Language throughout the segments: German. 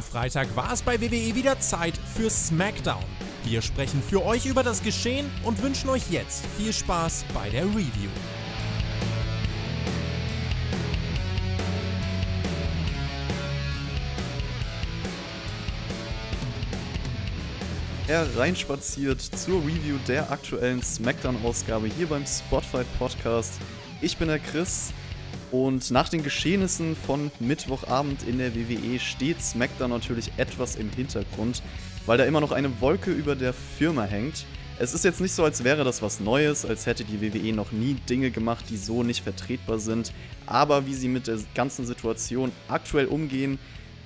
Am Freitag war es bei WWE wieder Zeit für SmackDown. Wir sprechen für euch über das Geschehen und wünschen euch jetzt viel Spaß bei der Review. hereinspaziert zur Review der aktuellen SmackDown-Ausgabe hier beim Spotlight Podcast. Ich bin der Chris und nach den Geschehnissen von Mittwochabend in der WWE steht SmackDown natürlich etwas im Hintergrund, weil da immer noch eine Wolke über der Firma hängt. Es ist jetzt nicht so, als wäre das was Neues, als hätte die WWE noch nie Dinge gemacht, die so nicht vertretbar sind. Aber wie sie mit der ganzen Situation aktuell umgehen,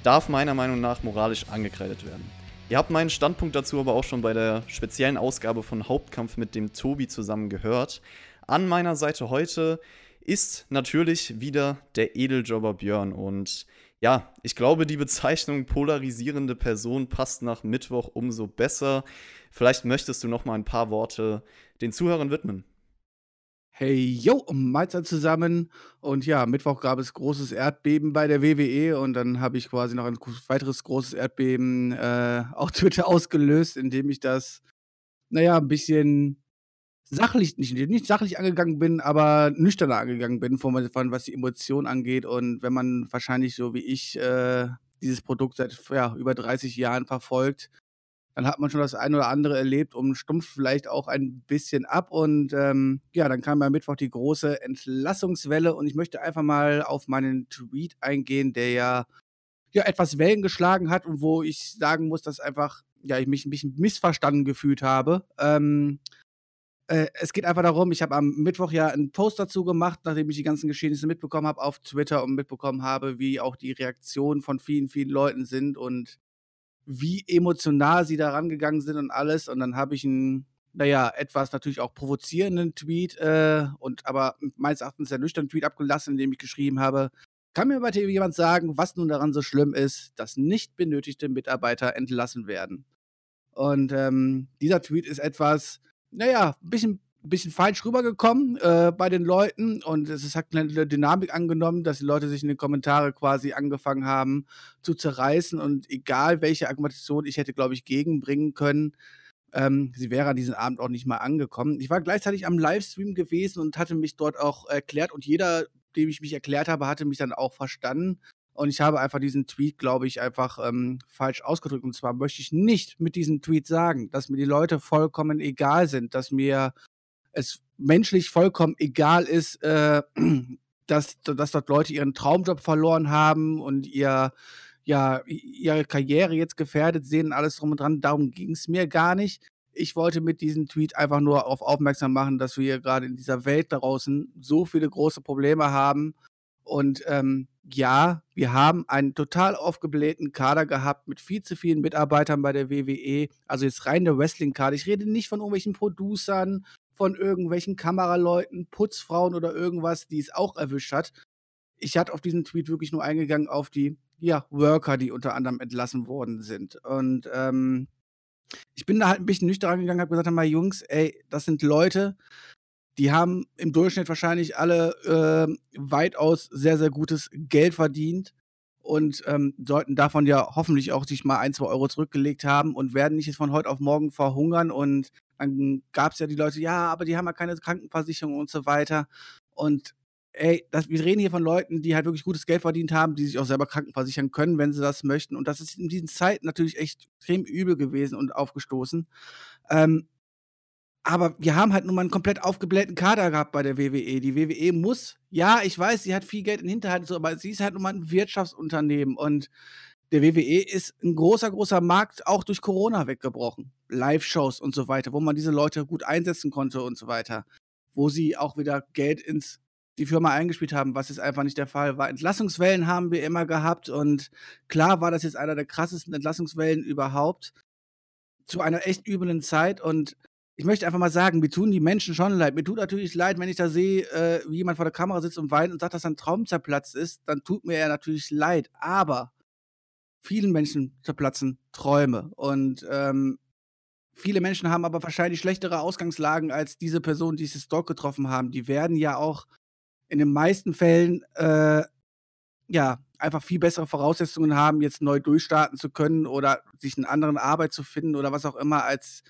darf meiner Meinung nach moralisch angekreidet werden. Ihr habt meinen Standpunkt dazu aber auch schon bei der speziellen Ausgabe von Hauptkampf mit dem Tobi zusammen gehört. An meiner Seite heute ist natürlich wieder der Edeljobber Björn. Und ja, ich glaube, die Bezeichnung polarisierende Person passt nach Mittwoch umso besser. Vielleicht möchtest du noch mal ein paar Worte den Zuhörern widmen. Hey, yo, Mahlzeit zusammen. Und ja, Mittwoch gab es großes Erdbeben bei der WWE und dann habe ich quasi noch ein weiteres großes Erdbeben äh, auf Twitter ausgelöst, indem ich das, naja, ein bisschen sachlich, nicht, nicht sachlich angegangen bin, aber nüchterner angegangen bin, von, von was die Emotionen angeht. Und wenn man wahrscheinlich so wie ich äh, dieses Produkt seit ja, über 30 Jahren verfolgt, dann hat man schon das eine oder andere erlebt und stumpft vielleicht auch ein bisschen ab. Und ähm, ja, dann kam am Mittwoch die große Entlassungswelle und ich möchte einfach mal auf meinen Tweet eingehen, der ja, ja etwas Wellen geschlagen hat und wo ich sagen muss, dass einfach ja, ich mich ein bisschen missverstanden gefühlt habe. Ähm, äh, es geht einfach darum, ich habe am Mittwoch ja einen Post dazu gemacht, nachdem ich die ganzen Geschehnisse mitbekommen habe auf Twitter und mitbekommen habe, wie auch die Reaktionen von vielen, vielen Leuten sind und wie emotional sie da rangegangen sind und alles. Und dann habe ich einen, naja, etwas natürlich auch provozierenden Tweet äh, und aber meines Erachtens sehr nüchternen Tweet abgelassen, in dem ich geschrieben habe, kann mir bitte jemand sagen, was nun daran so schlimm ist, dass nicht benötigte Mitarbeiter entlassen werden? Und ähm, dieser Tweet ist etwas, naja, ein bisschen bisschen falsch rübergekommen äh, bei den Leuten und es hat eine Dynamik angenommen, dass die Leute sich in den Kommentaren quasi angefangen haben zu zerreißen und egal welche Argumentation ich hätte, glaube ich, gegenbringen können, ähm, sie wäre an diesem Abend auch nicht mal angekommen. Ich war gleichzeitig am Livestream gewesen und hatte mich dort auch erklärt und jeder, dem ich mich erklärt habe, hatte mich dann auch verstanden. Und ich habe einfach diesen Tweet, glaube ich, einfach ähm, falsch ausgedrückt. Und zwar möchte ich nicht mit diesem Tweet sagen, dass mir die Leute vollkommen egal sind, dass mir es menschlich vollkommen egal ist, äh, dass, dass dort Leute ihren Traumjob verloren haben und ihr, ja, ihre Karriere jetzt gefährdet sehen, alles drum und dran. Darum ging es mir gar nicht. Ich wollte mit diesem Tweet einfach nur darauf aufmerksam machen, dass wir gerade in dieser Welt da draußen so viele große Probleme haben. Und ähm, ja, wir haben einen total aufgeblähten Kader gehabt mit viel zu vielen Mitarbeitern bei der WWE. Also jetzt rein der Wrestling-Kader. Ich rede nicht von irgendwelchen Producern von irgendwelchen Kameraleuten, Putzfrauen oder irgendwas, die es auch erwischt hat. Ich hatte auf diesen Tweet wirklich nur eingegangen auf die ja, Worker, die unter anderem entlassen worden sind. Und ähm, ich bin da halt ein bisschen nüchtern gegangen, habe gesagt, mal Jungs, ey, das sind Leute, die haben im Durchschnitt wahrscheinlich alle äh, weitaus sehr, sehr gutes Geld verdient und ähm, sollten davon ja hoffentlich auch sich mal ein, zwei Euro zurückgelegt haben und werden nicht jetzt von heute auf morgen verhungern. Und dann gab es ja die Leute, ja, aber die haben ja keine Krankenversicherung und so weiter. Und ey, das, wir reden hier von Leuten, die halt wirklich gutes Geld verdient haben, die sich auch selber krankenversichern können, wenn sie das möchten. Und das ist in diesen Zeiten natürlich echt extrem übel gewesen und aufgestoßen. Ähm, aber wir haben halt nun mal einen komplett aufgeblähten Kader gehabt bei der WWE. Die WWE muss, ja, ich weiß, sie hat viel Geld in Hinterhalt, aber sie ist halt nun mal ein Wirtschaftsunternehmen und der WWE ist ein großer, großer Markt auch durch Corona weggebrochen. Live-Shows und so weiter, wo man diese Leute gut einsetzen konnte und so weiter. Wo sie auch wieder Geld ins die Firma eingespielt haben, was jetzt einfach nicht der Fall war. Entlassungswellen haben wir immer gehabt und klar war das jetzt einer der krassesten Entlassungswellen überhaupt zu einer echt üblen Zeit und ich möchte einfach mal sagen, mir tun die Menschen schon leid. Mir tut natürlich leid, wenn ich da sehe, äh, wie jemand vor der Kamera sitzt und weint und sagt, dass sein Traum zerplatzt ist, dann tut mir ja natürlich leid. Aber vielen Menschen zerplatzen Träume. Und ähm, viele Menschen haben aber wahrscheinlich schlechtere Ausgangslagen als diese Personen, die es dort getroffen haben. Die werden ja auch in den meisten Fällen äh, ja einfach viel bessere Voraussetzungen haben, jetzt neu durchstarten zu können oder sich eine andere Arbeit zu finden oder was auch immer als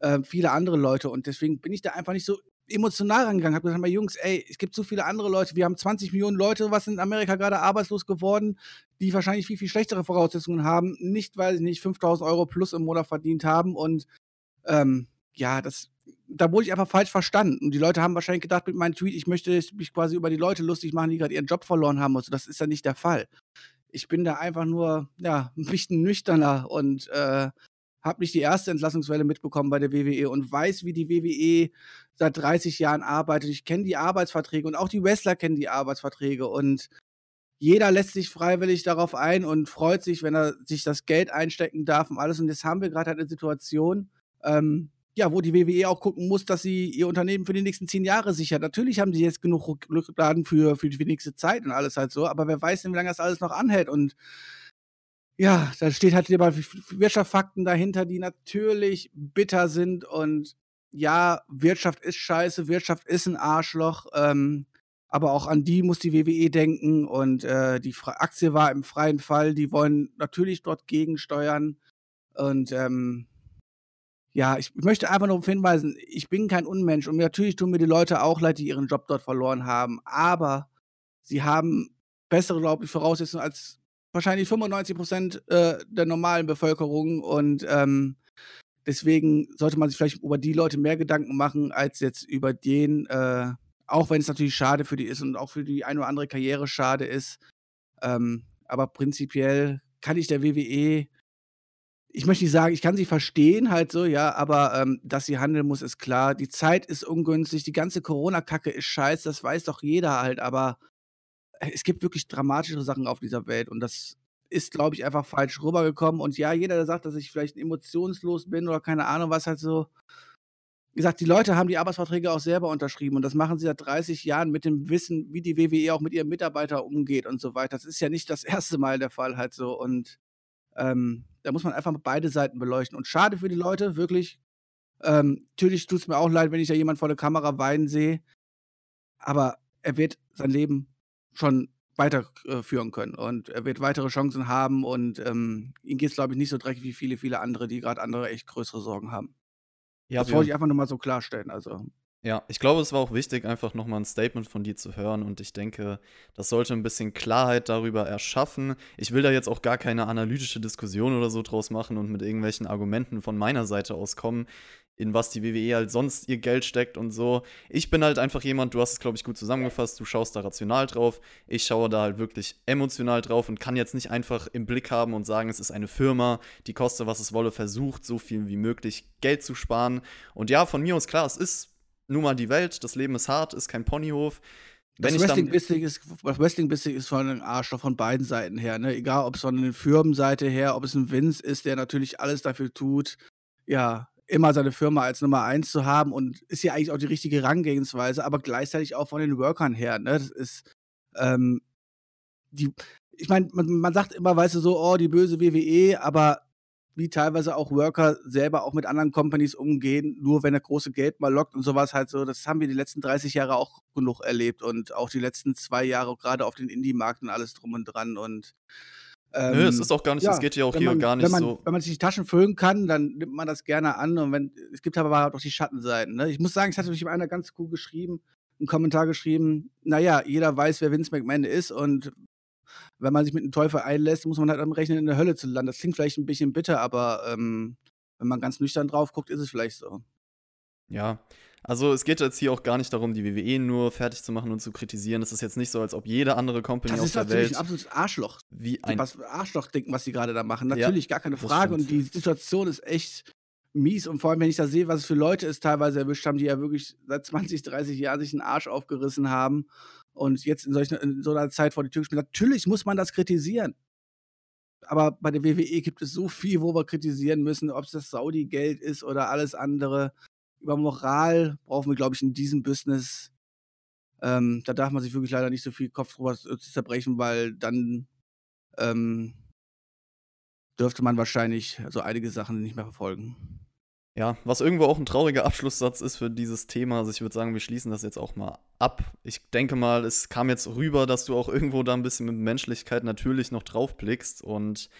äh, viele andere Leute. Und deswegen bin ich da einfach nicht so emotional rangegangen. Habe gesagt, Jungs, ey, es gibt so viele andere Leute. Wir haben 20 Millionen Leute, was in Amerika gerade arbeitslos geworden, die wahrscheinlich viel, viel schlechtere Voraussetzungen haben. Nicht, weil sie nicht 5000 Euro plus im Monat verdient haben. Und ähm, ja, das, da wurde ich einfach falsch verstanden. Und die Leute haben wahrscheinlich gedacht mit meinem Tweet, ich möchte mich quasi über die Leute lustig machen, die gerade ihren Job verloren haben. Und. Das ist ja nicht der Fall. Ich bin da einfach nur, ja, ein bisschen nüchterner und äh, habe nicht die erste Entlassungswelle mitbekommen bei der WWE und weiß, wie die WWE seit 30 Jahren arbeitet. Ich kenne die Arbeitsverträge und auch die Wrestler kennen die Arbeitsverträge und jeder lässt sich freiwillig darauf ein und freut sich, wenn er sich das Geld einstecken darf und alles. Und jetzt haben wir gerade halt eine Situation, ähm, ja, wo die WWE auch gucken muss, dass sie ihr Unternehmen für die nächsten zehn Jahre sichert. Natürlich haben sie jetzt genug Rückladen für, für die nächste Zeit und alles halt so, aber wer weiß denn, wie lange das alles noch anhält und ja, da steht halt immer Wirtschaftsfakten dahinter, die natürlich bitter sind und ja, Wirtschaft ist scheiße, Wirtschaft ist ein Arschloch, ähm, aber auch an die muss die WWE denken und äh, die Aktie war im freien Fall, die wollen natürlich dort gegensteuern und ähm, ja, ich möchte einfach nur darauf hinweisen, ich bin kein Unmensch und natürlich tun mir die Leute auch leid, die ihren Job dort verloren haben, aber sie haben bessere, glaube ich, Voraussetzungen als wahrscheinlich 95 Prozent äh, der normalen Bevölkerung und ähm, deswegen sollte man sich vielleicht über die Leute mehr Gedanken machen, als jetzt über den, äh, auch wenn es natürlich schade für die ist und auch für die eine oder andere Karriere schade ist. Ähm, aber prinzipiell kann ich der WWE, ich möchte nicht sagen, ich kann sie verstehen halt so, ja, aber ähm, dass sie handeln muss, ist klar. Die Zeit ist ungünstig, die ganze Corona-Kacke ist scheiße, das weiß doch jeder halt, aber es gibt wirklich dramatischere Sachen auf dieser Welt und das ist, glaube ich, einfach falsch rübergekommen. Und ja, jeder, der sagt, dass ich vielleicht emotionslos bin oder keine Ahnung, was halt so. Wie gesagt, die Leute haben die Arbeitsverträge auch selber unterschrieben und das machen sie seit 30 Jahren mit dem Wissen, wie die WWE auch mit ihren Mitarbeitern umgeht und so weiter. Das ist ja nicht das erste Mal der Fall halt so. Und ähm, da muss man einfach beide Seiten beleuchten. Und schade für die Leute, wirklich. Ähm, natürlich tut es mir auch leid, wenn ich da jemand vor der Kamera weinen sehe. Aber er wird sein Leben schon weiterführen können. Und er wird weitere Chancen haben und ähm, ihm geht es, glaube ich, nicht so dreckig wie viele, viele andere, die gerade andere echt größere Sorgen haben. Ja, das wollte ich einfach nur mal so klarstellen. Also. Ja, ich glaube, es war auch wichtig, einfach nochmal ein Statement von dir zu hören und ich denke, das sollte ein bisschen Klarheit darüber erschaffen. Ich will da jetzt auch gar keine analytische Diskussion oder so draus machen und mit irgendwelchen Argumenten von meiner Seite aus kommen in was die WWE halt sonst ihr Geld steckt und so. Ich bin halt einfach jemand, du hast es, glaube ich, gut zusammengefasst, du schaust da rational drauf. Ich schaue da halt wirklich emotional drauf und kann jetzt nicht einfach im Blick haben und sagen, es ist eine Firma, die koste, was es wolle, versucht, so viel wie möglich Geld zu sparen. Und ja, von mir aus klar, es ist nun mal die Welt, das Leben ist hart, ist kein Ponyhof. Wenn das Wrestling bissig ist, Wrestling ist von einem Arschloch von beiden Seiten her, ne? Egal, ob es von der Firmenseite her, ob es ein Vince ist, der natürlich alles dafür tut, ja, immer seine Firma als Nummer eins zu haben und ist ja eigentlich auch die richtige Herangehensweise, aber gleichzeitig auch von den Workern her. Ne? Das ist, ähm, die, ich meine, man, man, sagt immer, weißt du, so, oh, die böse WWE, aber wie teilweise auch Worker selber auch mit anderen Companies umgehen, nur wenn er große Geld mal lockt und sowas halt so, das haben wir die letzten 30 Jahre auch genug erlebt und auch die letzten zwei Jahre gerade auf den Indie-Markt und alles drum und dran und ähm, Nö, es ist auch gar nicht, es geht ja auch hier man, gar nicht wenn man, so. Wenn man sich die Taschen füllen kann, dann nimmt man das gerne an. Und wenn, es gibt aber auch die Schattenseiten. Ne? Ich muss sagen, ich hatte mich einer ganz cool geschrieben, einen Kommentar geschrieben, naja, jeder weiß, wer Vince McMahon ist und wenn man sich mit dem Teufel einlässt, muss man halt am Rechnen in der Hölle zu landen. Das klingt vielleicht ein bisschen bitter, aber ähm, wenn man ganz nüchtern drauf guckt, ist es vielleicht so. Ja, also es geht jetzt hier auch gar nicht darum, die WWE nur fertig zu machen und zu kritisieren. Es ist jetzt nicht so, als ob jede andere Company auf der Welt. Das ist natürlich ein absolutes Arschloch. Wie ein was Arschloch-Denken, was sie gerade da machen. Natürlich, ja, gar keine Frage. Und die Situation ist echt mies. Und vor allem, wenn ich da sehe, was es für Leute es teilweise erwischt haben, die ja wirklich seit 20, 30 Jahren sich einen Arsch aufgerissen haben und jetzt in, solchen, in so einer Zeit vor die Tür gespielt. Natürlich muss man das kritisieren. Aber bei der WWE gibt es so viel, wo wir kritisieren müssen, ob es das Saudi-Geld ist oder alles andere über Moral brauchen wir, glaube ich, in diesem Business. Ähm, da darf man sich wirklich leider nicht so viel Kopf drüber zerbrechen, weil dann ähm, dürfte man wahrscheinlich so einige Sachen nicht mehr verfolgen. Ja, was irgendwo auch ein trauriger Abschlusssatz ist für dieses Thema. Also ich würde sagen, wir schließen das jetzt auch mal ab. Ich denke mal, es kam jetzt rüber, dass du auch irgendwo da ein bisschen mit Menschlichkeit natürlich noch drauf blickst. Und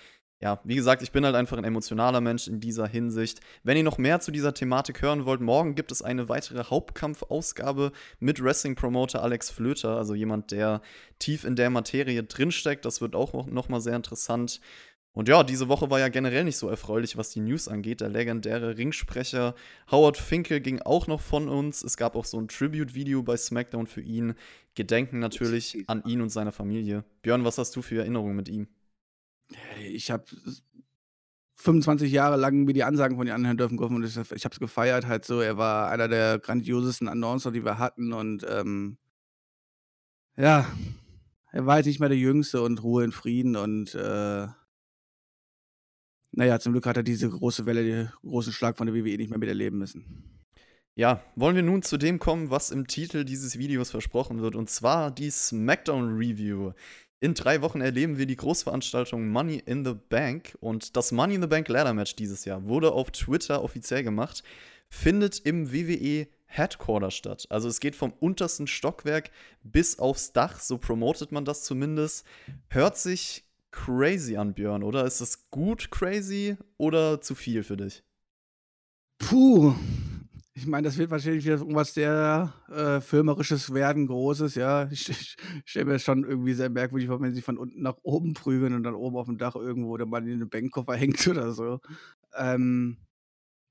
ja, wie gesagt, ich bin halt einfach ein emotionaler Mensch in dieser Hinsicht. Wenn ihr noch mehr zu dieser Thematik hören wollt, morgen gibt es eine weitere Hauptkampfausgabe mit Wrestling-Promoter Alex Flöter, also jemand, der tief in der Materie drinsteckt. Das wird auch noch mal sehr interessant. Und ja, diese Woche war ja generell nicht so erfreulich, was die News angeht. Der legendäre Ringsprecher Howard Finkel ging auch noch von uns. Es gab auch so ein Tribute-Video bei SmackDown für ihn. Gedenken natürlich an ihn und seine Familie. Björn, was hast du für Erinnerungen mit ihm? Ich habe 25 Jahre lang mir die Ansagen von ihm anhören dürfen und ich, ich habe es gefeiert halt so. Er war einer der grandiosesten Announcer, die wir hatten und ähm, ja, er war halt nicht mehr der Jüngste und Ruhe in Frieden und äh, naja, zum Glück hat er diese große Welle, den großen Schlag von der WWE nicht mehr miterleben müssen. Ja, wollen wir nun zu dem kommen, was im Titel dieses Videos versprochen wird, und zwar die SmackDown Review. In drei Wochen erleben wir die Großveranstaltung Money in the Bank und das Money in the Bank Ladder Match dieses Jahr wurde auf Twitter offiziell gemacht, findet im WWE Headquarter statt. Also es geht vom untersten Stockwerk bis aufs Dach, so promotet man das zumindest. Hört sich crazy an, Björn, oder? Ist das gut crazy oder zu viel für dich? Puh. Ich meine, das wird wahrscheinlich wieder irgendwas sehr äh, Filmerisches werden, Großes, ja. Ich, ich stelle mir das schon irgendwie sehr merkwürdig vor, wenn sie von unten nach oben prügeln und dann oben auf dem Dach irgendwo der Mann in den Bankkoffer hängt oder so. Ähm,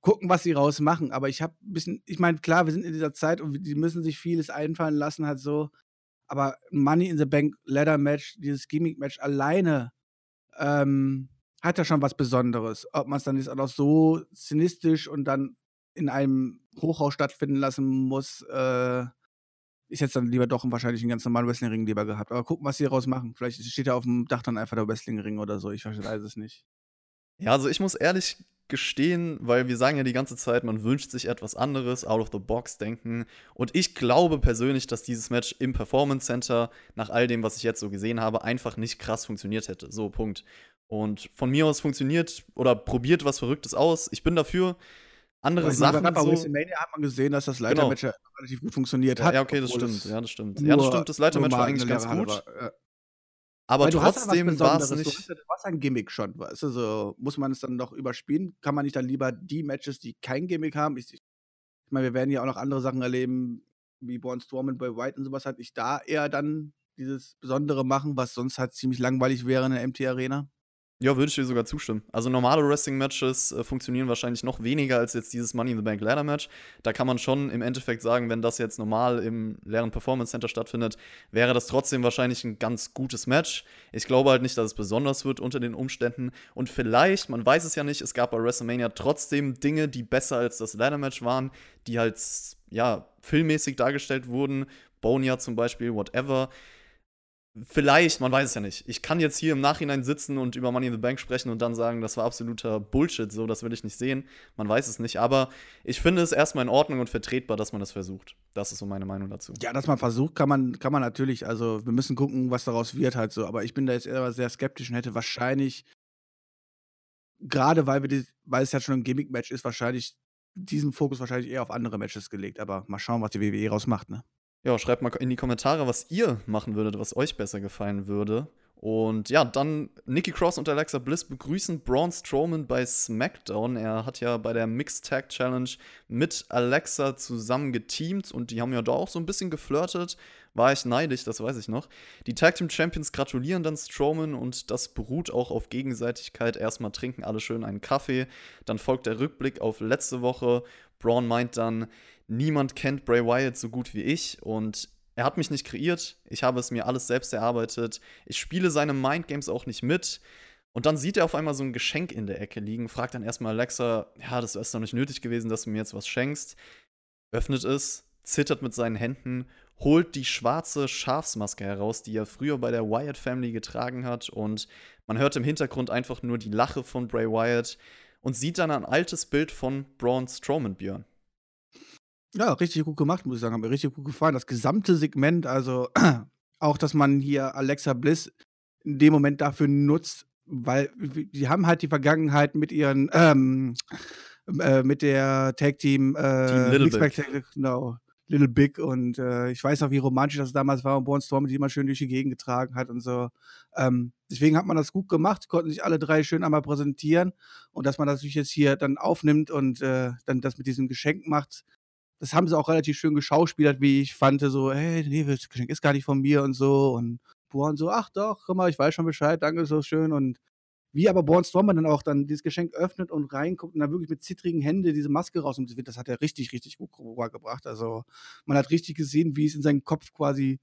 gucken, was sie rausmachen. Aber ich habe ein bisschen, ich meine, klar, wir sind in dieser Zeit und die müssen sich vieles einfallen lassen, halt so. Aber Money in the Bank Ladder Match, dieses Gimmick Match alleine, ähm, hat ja schon was Besonderes. Ob man es dann jetzt auch noch so zynistisch und dann in einem Hochhaus stattfinden lassen muss, äh, ich hätte dann lieber doch wahrscheinlich einen ganz normalen Wrestling-Ring lieber gehabt. Aber gucken, was sie daraus machen. Vielleicht steht ja auf dem Dach dann einfach der Wrestling-Ring oder so. Ich weiß es nicht. Ja, also ich muss ehrlich gestehen, weil wir sagen ja die ganze Zeit, man wünscht sich etwas anderes, out of the box denken. Und ich glaube persönlich, dass dieses Match im Performance Center, nach all dem, was ich jetzt so gesehen habe, einfach nicht krass funktioniert hätte. So, Punkt. Und von mir aus funktioniert oder probiert was Verrücktes aus. Ich bin dafür. Andere Aber Sachen. Bei So, WrestleMania hat man gesehen, dass das Leitermatch ja relativ gut funktioniert hat. ja, okay, das stimmt. Ja, das stimmt. Ja, das stimmt. Das Leitermatch war eigentlich ganz gut. war, ja. Aber Weil du hast ja was trotzdem war es nicht. du hast ein Gimmick schon, weißt du, so muss man es dann noch überspielen? Kann man nicht dann lieber die Matches, die kein Gimmick haben ich ich meine, wir werden ja auch noch andere Sachen erleben, wie Braun Strowman, Bray Wyatt und sowas, halt nicht da eher dann dieses Besondere machen, was sonst halt ziemlich langweilig wäre in der MT Arena? Ja, würde ich dir sogar zustimmen. Also normale Wrestling-Matches äh, funktionieren wahrscheinlich noch weniger als jetzt dieses Money in the Bank Ladder Match. Da kann man schon im Endeffekt sagen, wenn das jetzt normal im leeren Performance Center stattfindet, wäre das trotzdem wahrscheinlich ein ganz gutes Match. Ich glaube halt nicht, dass es besonders wird unter den Umständen. Und vielleicht, man weiß es ja nicht, es gab bei WrestleMania trotzdem Dinge, die besser als das Ladder Match waren, die halt, ja, filmmäßig dargestellt wurden. Boneyard zum Beispiel, whatever. Vielleicht, man weiß es ja nicht. Ich kann jetzt hier im Nachhinein sitzen und über Money in the Bank sprechen und dann sagen, das war absoluter Bullshit, so, das will ich nicht sehen. Man weiß es nicht, aber ich finde es erstmal in Ordnung und vertretbar, dass man das versucht. Das ist so meine Meinung dazu. Ja, dass man versucht, kann man kann man natürlich. Also, wir müssen gucken, was daraus wird halt so. Aber ich bin da jetzt eher sehr skeptisch und hätte wahrscheinlich gerade weil wir die weil es ja schon ein Gimmick-Match ist, wahrscheinlich diesen Fokus wahrscheinlich eher auf andere Matches gelegt. Aber mal schauen, was die WWE rausmacht, ne? Ja, schreibt mal in die Kommentare, was ihr machen würdet, was euch besser gefallen würde. Und ja, dann Nikki Cross und Alexa Bliss begrüßen Braun Strowman bei SmackDown. Er hat ja bei der Mixed Tag Challenge mit Alexa zusammen geteamt und die haben ja da auch so ein bisschen geflirtet. War ich neidisch, das weiß ich noch. Die Tag Team Champions gratulieren dann Strowman und das beruht auch auf Gegenseitigkeit. Erstmal trinken alle schön einen Kaffee. Dann folgt der Rückblick auf letzte Woche. Braun meint dann, niemand kennt Bray Wyatt so gut wie ich und er hat mich nicht kreiert, ich habe es mir alles selbst erarbeitet, ich spiele seine Mindgames auch nicht mit. Und dann sieht er auf einmal so ein Geschenk in der Ecke liegen, fragt dann erstmal Alexa, ja, das ist doch nicht nötig gewesen, dass du mir jetzt was schenkst. Öffnet es, zittert mit seinen Händen, holt die schwarze Schafsmaske heraus, die er früher bei der Wyatt Family getragen hat. Und man hört im Hintergrund einfach nur die Lache von Bray Wyatt und sieht dann ein altes Bild von Braun Strowman, Björn. Ja, richtig gut gemacht, muss ich sagen. Hat mir richtig gut gefallen. Das gesamte Segment, also auch, dass man hier Alexa Bliss in dem Moment dafür nutzt, weil die haben halt die Vergangenheit mit ihren ähm, äh, mit der Tag Team, äh, Team Little Big. Tag, genau, Little Big und äh, ich weiß noch, wie romantisch das damals war und Braun Strowman die immer schön durch die Gegend getragen hat und so. Ähm, deswegen hat man das gut gemacht, konnten sich alle drei schön einmal präsentieren und dass man das jetzt hier dann aufnimmt und äh, dann das mit diesem Geschenk macht, das haben sie auch relativ schön geschauspielert, wie ich fand, so, hey, nee, das Geschenk ist gar nicht von mir und so und Braun so, ach doch, guck mal, ich weiß schon Bescheid, danke, so schön und wie aber Braun Strowman dann auch dann dieses Geschenk öffnet und reinguckt und dann wirklich mit zittrigen Händen diese Maske rausnimmt, das hat er richtig, richtig gut rübergebracht. Also man hat richtig gesehen, wie es in seinem Kopf quasi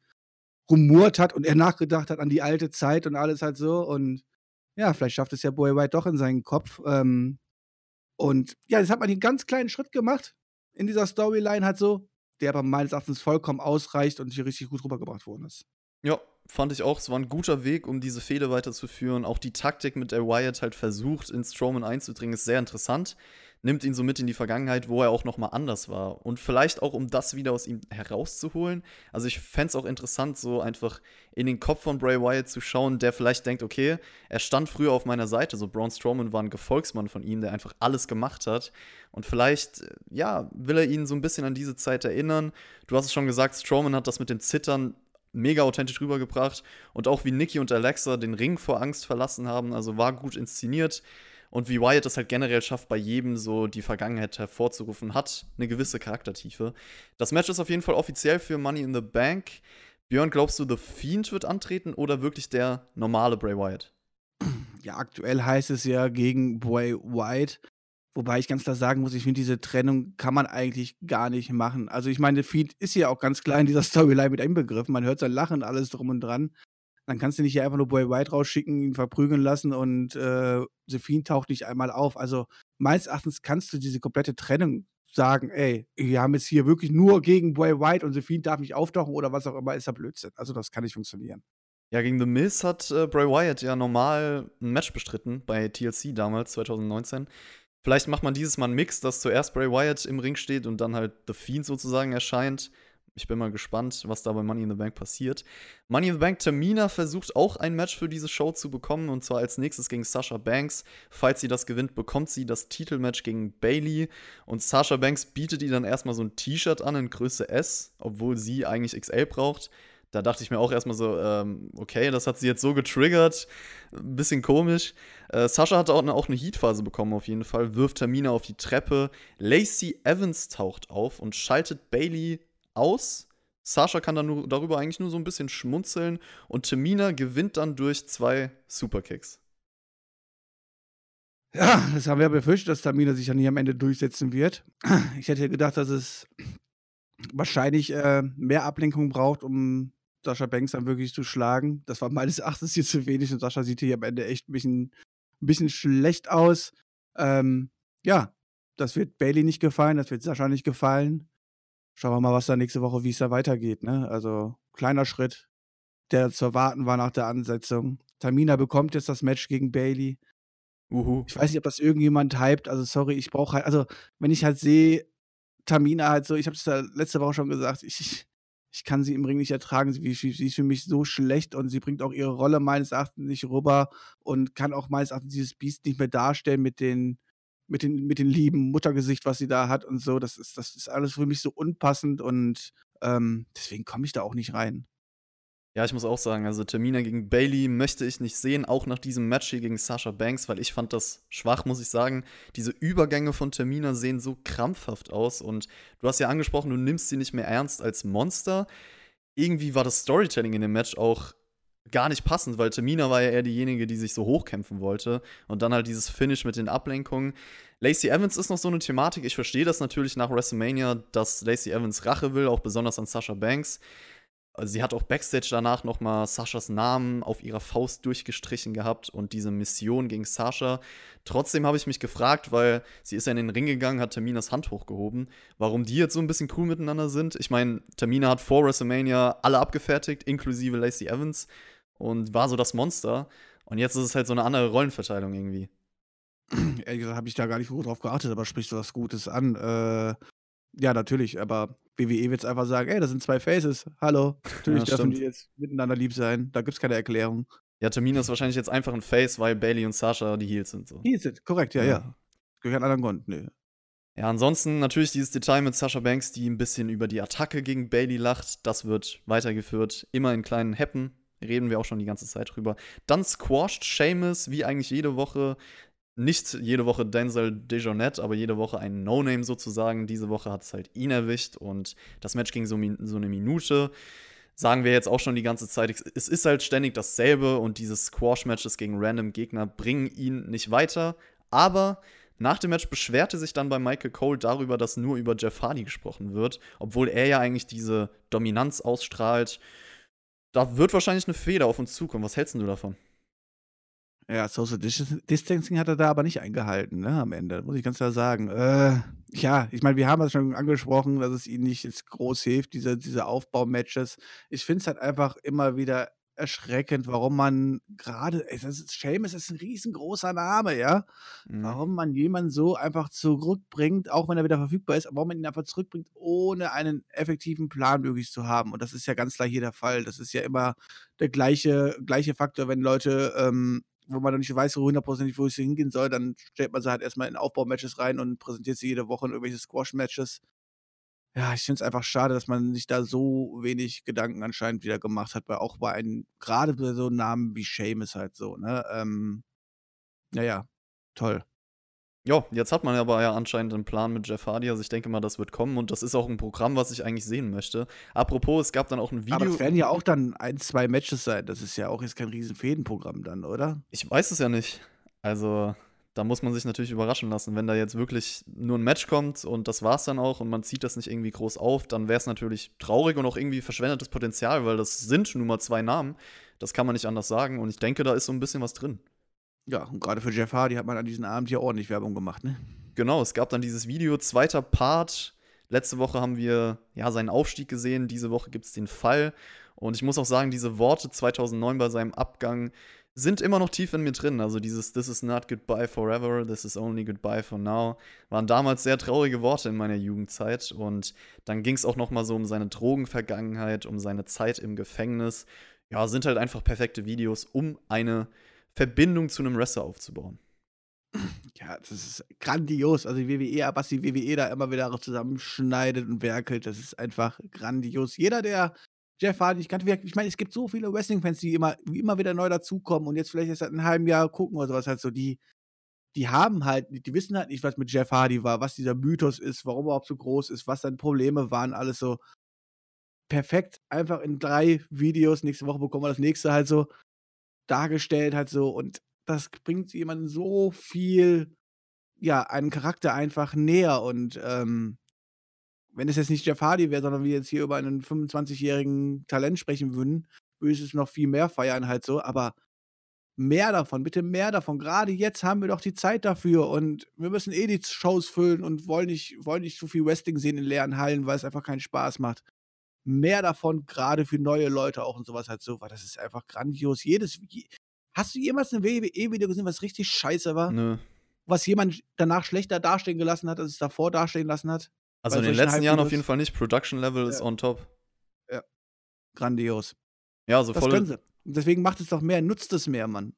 rumort hat und er nachgedacht hat an die alte Zeit und alles halt so. Und ja, vielleicht schafft es ja Boy White doch in seinen Kopf. Ähm, und ja, jetzt hat man einen ganz kleinen Schritt gemacht in dieser Storyline halt so, der aber meines Erachtens vollkommen ausreicht und hier richtig gut rübergebracht worden ist. Ja, fand ich auch. Es war ein guter Weg, um diese Fehde weiterzuführen. Auch die Taktik, mit der Wyatt halt versucht, in Strowman einzudringen, ist sehr interessant. Nimmt ihn so mit in die Vergangenheit, wo er auch noch mal anders war. Und vielleicht auch, um das wieder aus ihm herauszuholen. Also ich fände es auch interessant, so einfach in den Kopf von Bray Wyatt zu schauen, der vielleicht denkt, okay, er stand früher auf meiner Seite. So Braun Strowman war ein Gefolgsmann von ihm, der einfach alles gemacht hat. Und vielleicht, ja, will er ihn so ein bisschen an diese Zeit erinnern. Du hast es schon gesagt, Strowman hat das mit dem Zittern mega authentisch rübergebracht und auch wie Nikki und Alexa den Ring vor Angst verlassen haben, also war gut inszeniert und wie Wyatt das halt generell schafft, bei jedem so die Vergangenheit hervorzurufen, hat eine gewisse Charaktertiefe. Das Match ist auf jeden Fall offiziell für Money in the Bank. Björn, glaubst du, The Fiend wird antreten oder wirklich der normale Bray Wyatt? Ja, aktuell heißt es ja gegen Bray Wyatt. Wobei ich ganz klar sagen muss, ich finde, diese Trennung kann man eigentlich gar nicht machen. Also ich meine, Feed ist ja auch ganz klar in dieser Storyline mit einbegriffen. Man hört sein Lachen, alles drum und dran. Dann kannst du nicht einfach nur Boy White rausschicken, ihn verprügeln lassen und äh, Fiend taucht nicht einmal auf. Also meines Erachtens kannst du diese komplette Trennung sagen, ey, wir haben jetzt hier wirklich nur gegen Boy White und Fiend darf nicht auftauchen oder was auch immer, ist ja Blödsinn. Also das kann nicht funktionieren. Ja, gegen The Miz hat äh, Bray Wyatt ja normal ein Match bestritten bei TLC damals, 2019. Vielleicht macht man dieses Mal einen Mix, dass zuerst Bray Wyatt im Ring steht und dann halt The Fiend sozusagen erscheint. Ich bin mal gespannt, was da bei Money in the Bank passiert. Money in the Bank, Tamina versucht auch ein Match für diese Show zu bekommen und zwar als nächstes gegen Sasha Banks. Falls sie das gewinnt, bekommt sie das Titelmatch gegen Bailey und Sasha Banks bietet ihr dann erstmal so ein T-Shirt an in Größe S, obwohl sie eigentlich XL braucht. Da dachte ich mir auch erstmal so, ähm, okay, das hat sie jetzt so getriggert. Ein bisschen komisch. Äh, Sascha hatte auch eine, auch eine Heatphase bekommen, auf jeden Fall. Wirft Tamina auf die Treppe. Lacey Evans taucht auf und schaltet Bailey aus. Sascha kann dann nur, darüber eigentlich nur so ein bisschen schmunzeln. Und Tamina gewinnt dann durch zwei Superkicks. Ja, das haben wir befürchtet, dass Tamina sich dann hier am Ende durchsetzen wird. Ich hätte gedacht, dass es wahrscheinlich äh, mehr Ablenkung braucht, um Sascha Banks dann wirklich zu schlagen. Das war meines Erachtens hier zu wenig und Sascha sieht hier am Ende echt ein bisschen, ein bisschen schlecht aus. Ähm, ja, das wird Bailey nicht gefallen, das wird Sascha nicht gefallen. Schauen wir mal, was da nächste Woche, wie es da weitergeht. Ne? Also kleiner Schritt, der zu erwarten war nach der Ansetzung. Tamina bekommt jetzt das Match gegen Bailey. Uhu. Ich weiß nicht, ob das irgendjemand hypt. Also sorry, ich brauche halt, also wenn ich halt sehe, Tamina halt so, ich habe es ja letzte Woche schon gesagt, ich, ich kann sie im Ring nicht ertragen. Sie, sie ist für mich so schlecht und sie bringt auch ihre Rolle meines Erachtens nicht rüber und kann auch meines Erachtens dieses Biest nicht mehr darstellen mit den, mit den, mit den lieben Muttergesicht, was sie da hat und so. Das ist, das ist alles für mich so unpassend und ähm, deswegen komme ich da auch nicht rein. Ja, ich muss auch sagen, also Tamina gegen Bailey möchte ich nicht sehen, auch nach diesem Match hier gegen Sasha Banks, weil ich fand das schwach, muss ich sagen. Diese Übergänge von Tamina sehen so krampfhaft aus und du hast ja angesprochen, du nimmst sie nicht mehr ernst als Monster. Irgendwie war das Storytelling in dem Match auch gar nicht passend, weil Tamina war ja eher diejenige, die sich so hochkämpfen wollte und dann halt dieses Finish mit den Ablenkungen. Lacey Evans ist noch so eine Thematik. Ich verstehe das natürlich nach WrestleMania, dass Lacey Evans Rache will, auch besonders an Sasha Banks. Also sie hat auch Backstage danach nochmal Saschas Namen auf ihrer Faust durchgestrichen gehabt und diese Mission gegen Sascha. Trotzdem habe ich mich gefragt, weil sie ist ja in den Ring gegangen, hat Taminas Hand hochgehoben, warum die jetzt so ein bisschen cool miteinander sind. Ich meine, Tamina hat vor WrestleMania alle abgefertigt, inklusive Lacey Evans und war so das Monster. Und jetzt ist es halt so eine andere Rollenverteilung irgendwie. Ehrlich gesagt habe ich da gar nicht gut drauf geachtet, aber sprichst du was Gutes an. Äh, ja, natürlich, aber WWE wird es einfach sagen, ey, das sind zwei Faces. Hallo. Natürlich Ja, dürfen stimmt. die jetzt miteinander lieb sein. Da gibt es keine Erklärung. Ja, Tamina ist wahrscheinlich jetzt einfach ein Face, weil Bailey und Sasha die Heels sind. So. Die sind korrekt, ja, Ja. ja. Gehört an anderen Grund. Nö. Ja, ansonsten natürlich dieses Detail mit Sasha Banks, die ein bisschen über die Attacke gegen Bailey lacht. Das wird weitergeführt, immer in kleinen Happen. Reden wir auch schon die ganze Zeit drüber. Dann squashed Seamus, wie eigentlich jede Woche. Nicht jede Woche Denzel Dejonet, aber jede Woche ein No-Name sozusagen. Diese Woche hat es halt ihn erwischt und das Match ging so, so eine Minute sagen wir jetzt auch schon die ganze Zeit, es ist halt ständig dasselbe und diese Squash-Matches gegen random Gegner bringen ihn nicht weiter. Aber nach dem Match beschwerte sich dann bei Michael Cole darüber, dass nur über Jeff Hardy gesprochen wird, obwohl er ja eigentlich diese Dominanz ausstrahlt. Da wird wahrscheinlich eine Feder auf uns zukommen. Was hältst du davon? Ja, Social Distancing hat er da aber nicht eingehalten, ne, am Ende, muss ich ganz klar sagen. Äh, ja, ich meine, wir haben das schon angesprochen, dass es ihm nicht jetzt groß hilft, diese, diese Aufbaumatches. Ich finde es halt einfach immer wieder erschreckend, warum man gerade, Seamus ist ein riesengroßer Name, ja. Mhm. Warum man jemanden so einfach zurückbringt, auch wenn er wieder verfügbar ist, warum man ihn einfach zurückbringt, ohne einen effektiven Plan möglichst zu haben. Und das ist ja ganz klar hier der Fall. Das ist ja immer der gleiche, gleiche Faktor, wenn Leute ähm, wo man noch nicht weiß, hundertprozentig, wo es hingehen soll, dann stellt man sie halt erstmal in Aufbaumatches rein und präsentiert sie jede Woche in irgendwelche Squash-Matches. Ja, ich finde es einfach schade, dass man sich da so wenig Gedanken anscheinend wieder gemacht hat, weil auch bei einem, gerade bei so einem Namen wie Seamus halt so, ne? Ähm, naja, toll. Ja, jetzt hat man aber ja anscheinend einen Plan mit Jeff Hardy. Also ich denke mal, das wird kommen und das ist auch ein Programm, was ich eigentlich sehen möchte. Apropos, es gab dann auch ein Video. Aber es werden ja auch dann ein, zwei Matches sein. Das ist ja auch jetzt kein riesen Fädenprogramm dann, oder? Ich weiß es ja nicht. Also da muss man sich natürlich überraschen lassen. Wenn da jetzt wirklich nur ein Match kommt und das war's dann auch und man zieht das nicht irgendwie groß auf, dann wäre es natürlich traurig und auch irgendwie verschwendetes Potenzial, weil das sind nun mal zwei Namen. Das kann man nicht anders sagen und ich denke, da ist so ein bisschen was drin. Ja, und gerade für Jeff Hardy hat man an diesem Abend ja ordentlich Werbung gemacht, ne? Genau, es gab dann dieses Video, zweiter Part. Letzte Woche haben wir ja seinen Aufstieg gesehen, diese Woche gibt es den Fall. Und ich muss auch sagen, diese Worte 2009 bei seinem Abgang sind immer noch tief in mir drin. Also dieses This is not goodbye forever, this is only goodbye for now waren damals sehr traurige Worte in meiner Jugendzeit. Und dann ging es auch noch mal so um seine Drogenvergangenheit, um seine Zeit im Gefängnis. Ja, sind halt einfach perfekte Videos, um eine Verbindung zu einem Wrestler aufzubauen. Ja, das ist grandios. Also WWE, was die WWE da immer wieder zusammenschneidet und werkelt, das ist einfach grandios. Jeder, der Jeff Hardy, ich, kannte, ich meine, es gibt so viele Wrestling-Fans, die immer, immer wieder neu dazukommen und jetzt vielleicht erst seit einem halben Jahr gucken oder sowas halt so, die, die haben halt, die wissen halt nicht, was mit Jeff Hardy war, was dieser Mythos ist, warum er überhaupt so groß ist, was seine Probleme waren, alles so perfekt. Einfach in drei Videos, nächste Woche bekommen wir das nächste halt so dargestellt halt so und das bringt jemanden so viel, ja, einen Charakter einfach näher und ähm, wenn es jetzt nicht Jeff Hardy wäre, sondern wir jetzt hier über einen 25-jährigen Talent sprechen würden, würde ich es noch viel mehr feiern halt so, aber mehr davon, bitte mehr davon. Gerade jetzt haben wir doch die Zeit dafür und wir müssen eh die Shows füllen und wollen nicht, wollen nicht so viel Wrestling sehen in leeren Hallen, weil es einfach keinen Spaß macht mehr davon, gerade für neue Leute auch und sowas halt so, weil das ist einfach grandios. Jedes. Hast du jemals ein WWE-Video gesehen, was richtig scheiße war? Nö. Was jemand danach schlechter dastehen gelassen hat, als es davor dastehen lassen hat? Also in den letzten Jahren auf jeden Fall nicht. Production Level ja. ist on top. Ja. Grandios. Ja, so voll. Deswegen macht es doch mehr, nutzt es mehr, Mann.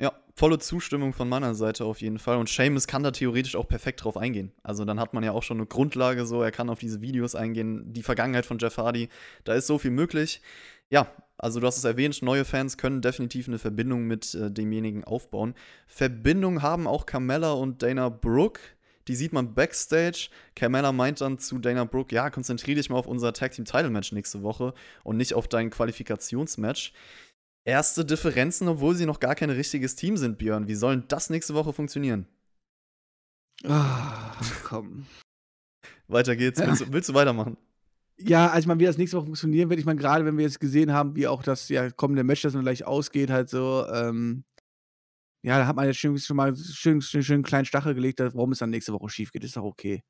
Ja, volle Zustimmung von meiner Seite auf jeden Fall. Und Seamus kann da theoretisch auch perfekt drauf eingehen. Also dann hat man ja auch schon eine Grundlage so, er kann auf diese Videos eingehen, die Vergangenheit von Jeff Hardy, da ist so viel möglich. Ja, also du hast es erwähnt, neue Fans können definitiv eine Verbindung mit äh, demjenigen aufbauen. Verbindung haben auch Carmella und Dana Brooke. Die sieht man backstage. Carmella meint dann zu Dana Brooke, ja, konzentriere dich mal auf unser Tag Team Title Match nächste Woche und nicht auf dein Qualifikationsmatch erste Differenzen, obwohl sie noch gar kein richtiges Team sind, Björn. Wie soll das nächste Woche funktionieren? Ah, komm. Weiter geht's. Willst, du, willst du weitermachen? Ja, also ich meine, wie das nächste Woche funktionieren wird, ich meine, gerade wenn wir jetzt gesehen haben, wie auch das ja, kommende Match das dann gleich ausgeht, halt so, ähm, ja, da hat man jetzt schon, schon mal schön, schön, schön einen kleinen Stachel gelegt, warum es dann nächste Woche schief geht, ist doch okay.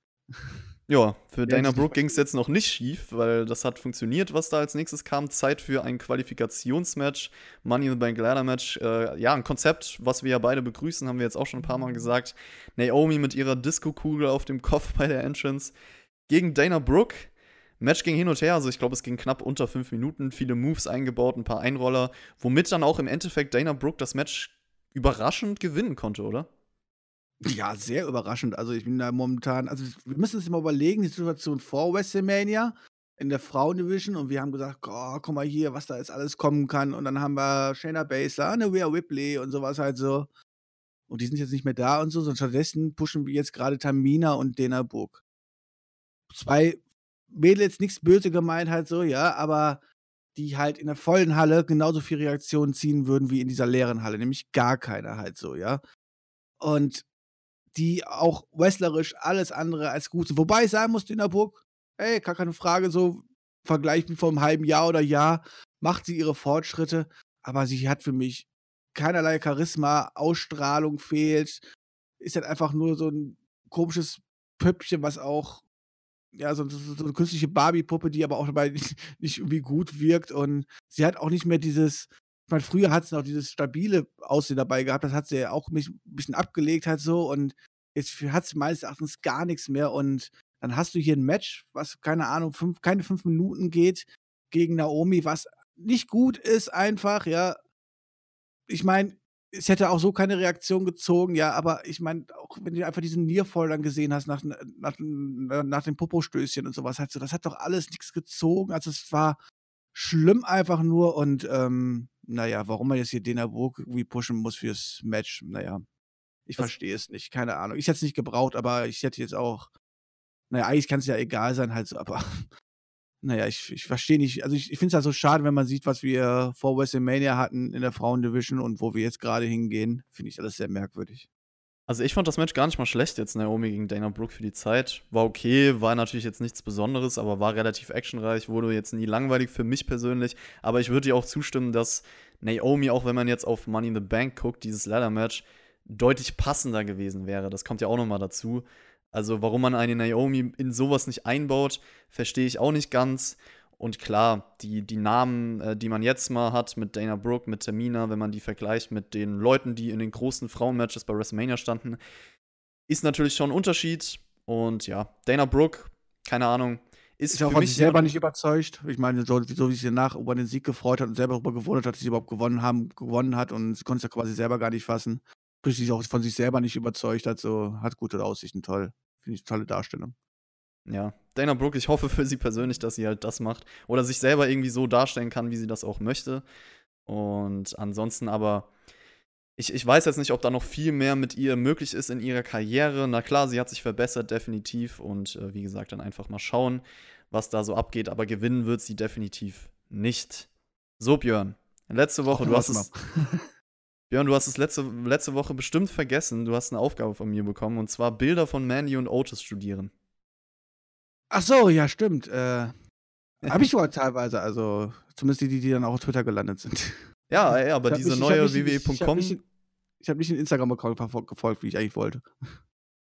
Ja, für Dana Brooke ging es jetzt noch nicht schief, weil das hat funktioniert, was da als nächstes kam. Zeit für ein Qualifikationsmatch, Money in the Bank Ladder Match. Äh, ja, ein Konzept, was wir ja beide begrüßen, haben wir jetzt auch schon ein paar Mal gesagt. Naomi mit ihrer Disco-Kugel auf dem Kopf bei der Entrance gegen Dana Brooke. Match ging hin und her, also ich glaube, es ging knapp unter fünf Minuten, viele Moves eingebaut, ein paar Einroller, womit dann auch im Endeffekt Dana Brooke das Match überraschend gewinnen konnte, oder? Ja, sehr überraschend. Also, ich bin da momentan also, wir müssen uns mal überlegen, die Situation vor WrestleMania in der Frauendivision und wir haben gesagt: „Oh, guck mal hier, was da jetzt alles kommen kann.“ Und dann haben wir Shayna Baszler, ne, Rhea Ripley und sowas halt so. Und die sind jetzt nicht mehr da und so, sondern stattdessen pushen wir jetzt gerade Tamina und Dana Brooke. Zwei Mädels, nichts böse gemeint halt so, ja, aber die halt in der vollen Halle genauso viel Reaktionen ziehen würden wie in dieser leeren Halle, nämlich gar keiner halt so, ja. Und die auch wrestlerisch alles andere als gut sind. Wobei ich sagen muss, Dynabrook, ey, gar keine Frage, so Vergleich mit vor einem halben Jahr oder Jahr, macht sie ihre Fortschritte, aber sie hat für mich keinerlei Charisma, Ausstrahlung fehlt, ist halt einfach nur so ein komisches Püppchen, was auch ja, so, so, so eine künstliche Barbie-Puppe, die aber auch dabei nicht, nicht irgendwie gut wirkt. Und sie hat auch nicht mehr dieses ich meine, früher hat sie noch dieses stabile Aussehen dabei gehabt, das hat sie ja auch ein bisschen abgelegt halt so. Und jetzt hat sie meines Erachtens gar nichts mehr. Und dann hast du hier ein Match, was, keine Ahnung, fünf, keine fünf Minuten geht gegen Naomi, was nicht gut ist einfach, ja. Ich meine, es hätte auch so keine Reaktion gezogen, ja, aber ich meine, auch wenn du einfach diesen Nearfall dann gesehen hast nach, nach, nach dem Popostößchen und sowas, halt so, das hat doch alles nichts gezogen. Also es war schlimm einfach nur und ähm, naja, warum man jetzt hier Dana Brooke irgendwie pushen muss fürs Match, naja, ich verstehe es nicht, keine Ahnung. Ich hätte es nicht gebraucht, aber ich hätte jetzt auch, naja, eigentlich kann es ja egal sein, halt so, aber naja, ich, ich verstehe nicht, also ich, ich finde es halt so schade, wenn man sieht, was wir vor WrestleMania hatten in der Frauendivision und wo wir jetzt gerade hingehen, finde ich alles sehr merkwürdig. Also ich fand das Match gar nicht mal schlecht jetzt, Naomi gegen Dana Brooke für die Zeit. War okay, war natürlich jetzt nichts Besonderes, aber war relativ actionreich, wurde jetzt nie langweilig für mich persönlich. Aber ich würde dir auch zustimmen, dass Naomi, auch wenn man jetzt auf Money in the Bank guckt, dieses Ladder-Match, deutlich passender gewesen wäre. Das kommt ja auch nochmal dazu. Also warum man eine Naomi in sowas nicht einbaut, verstehe ich auch nicht ganz. Und klar, die, die Namen, äh, die man jetzt mal hat mit Dana Brooke, mit Tamina, wenn man die vergleicht mit den Leuten, die in den großen Frauenmatches bei WrestleMania standen, ist natürlich schon ein Unterschied. Und ja, Dana Brooke, keine Ahnung, ist, ist auch von sich selber nicht überzeugt. Ich meine, so, so wie sie nach über den Sieg gefreut hat und selber darüber gewundert hat, dass sie überhaupt gewonnen haben, gewonnen hat und sie konnte es ja quasi selber gar nicht fassen. Sprich, sie auch von sich selber nicht überzeugt hat, so hat gute Aussichten, toll. Finde ich eine tolle Darstellung. Ja, Dana Brooke, ich hoffe für sie persönlich, dass sie halt das macht oder sich selber irgendwie so darstellen kann, wie sie das auch möchte. Und ansonsten aber, ich, ich weiß jetzt nicht, ob da noch viel mehr mit ihr möglich ist in ihrer Karriere. Na klar, sie hat sich verbessert, definitiv. Und äh, wie gesagt, dann einfach mal schauen, was da so abgeht. Aber gewinnen wird sie definitiv nicht. So, Björn, letzte Woche, du hast es. Björn, du hast es letzte, letzte Woche bestimmt vergessen. Du hast eine Aufgabe von mir bekommen und zwar Bilder von Mandy und Otis studieren. Ach so, ja, stimmt. Äh, Habe ich sogar teilweise, also zumindest die, die dann auch auf Twitter gelandet sind. Ja, ja, aber diese nicht, neue wwe.com. Ich habe nicht, hab nicht den Instagram-Account gefolgt, wie ich eigentlich wollte.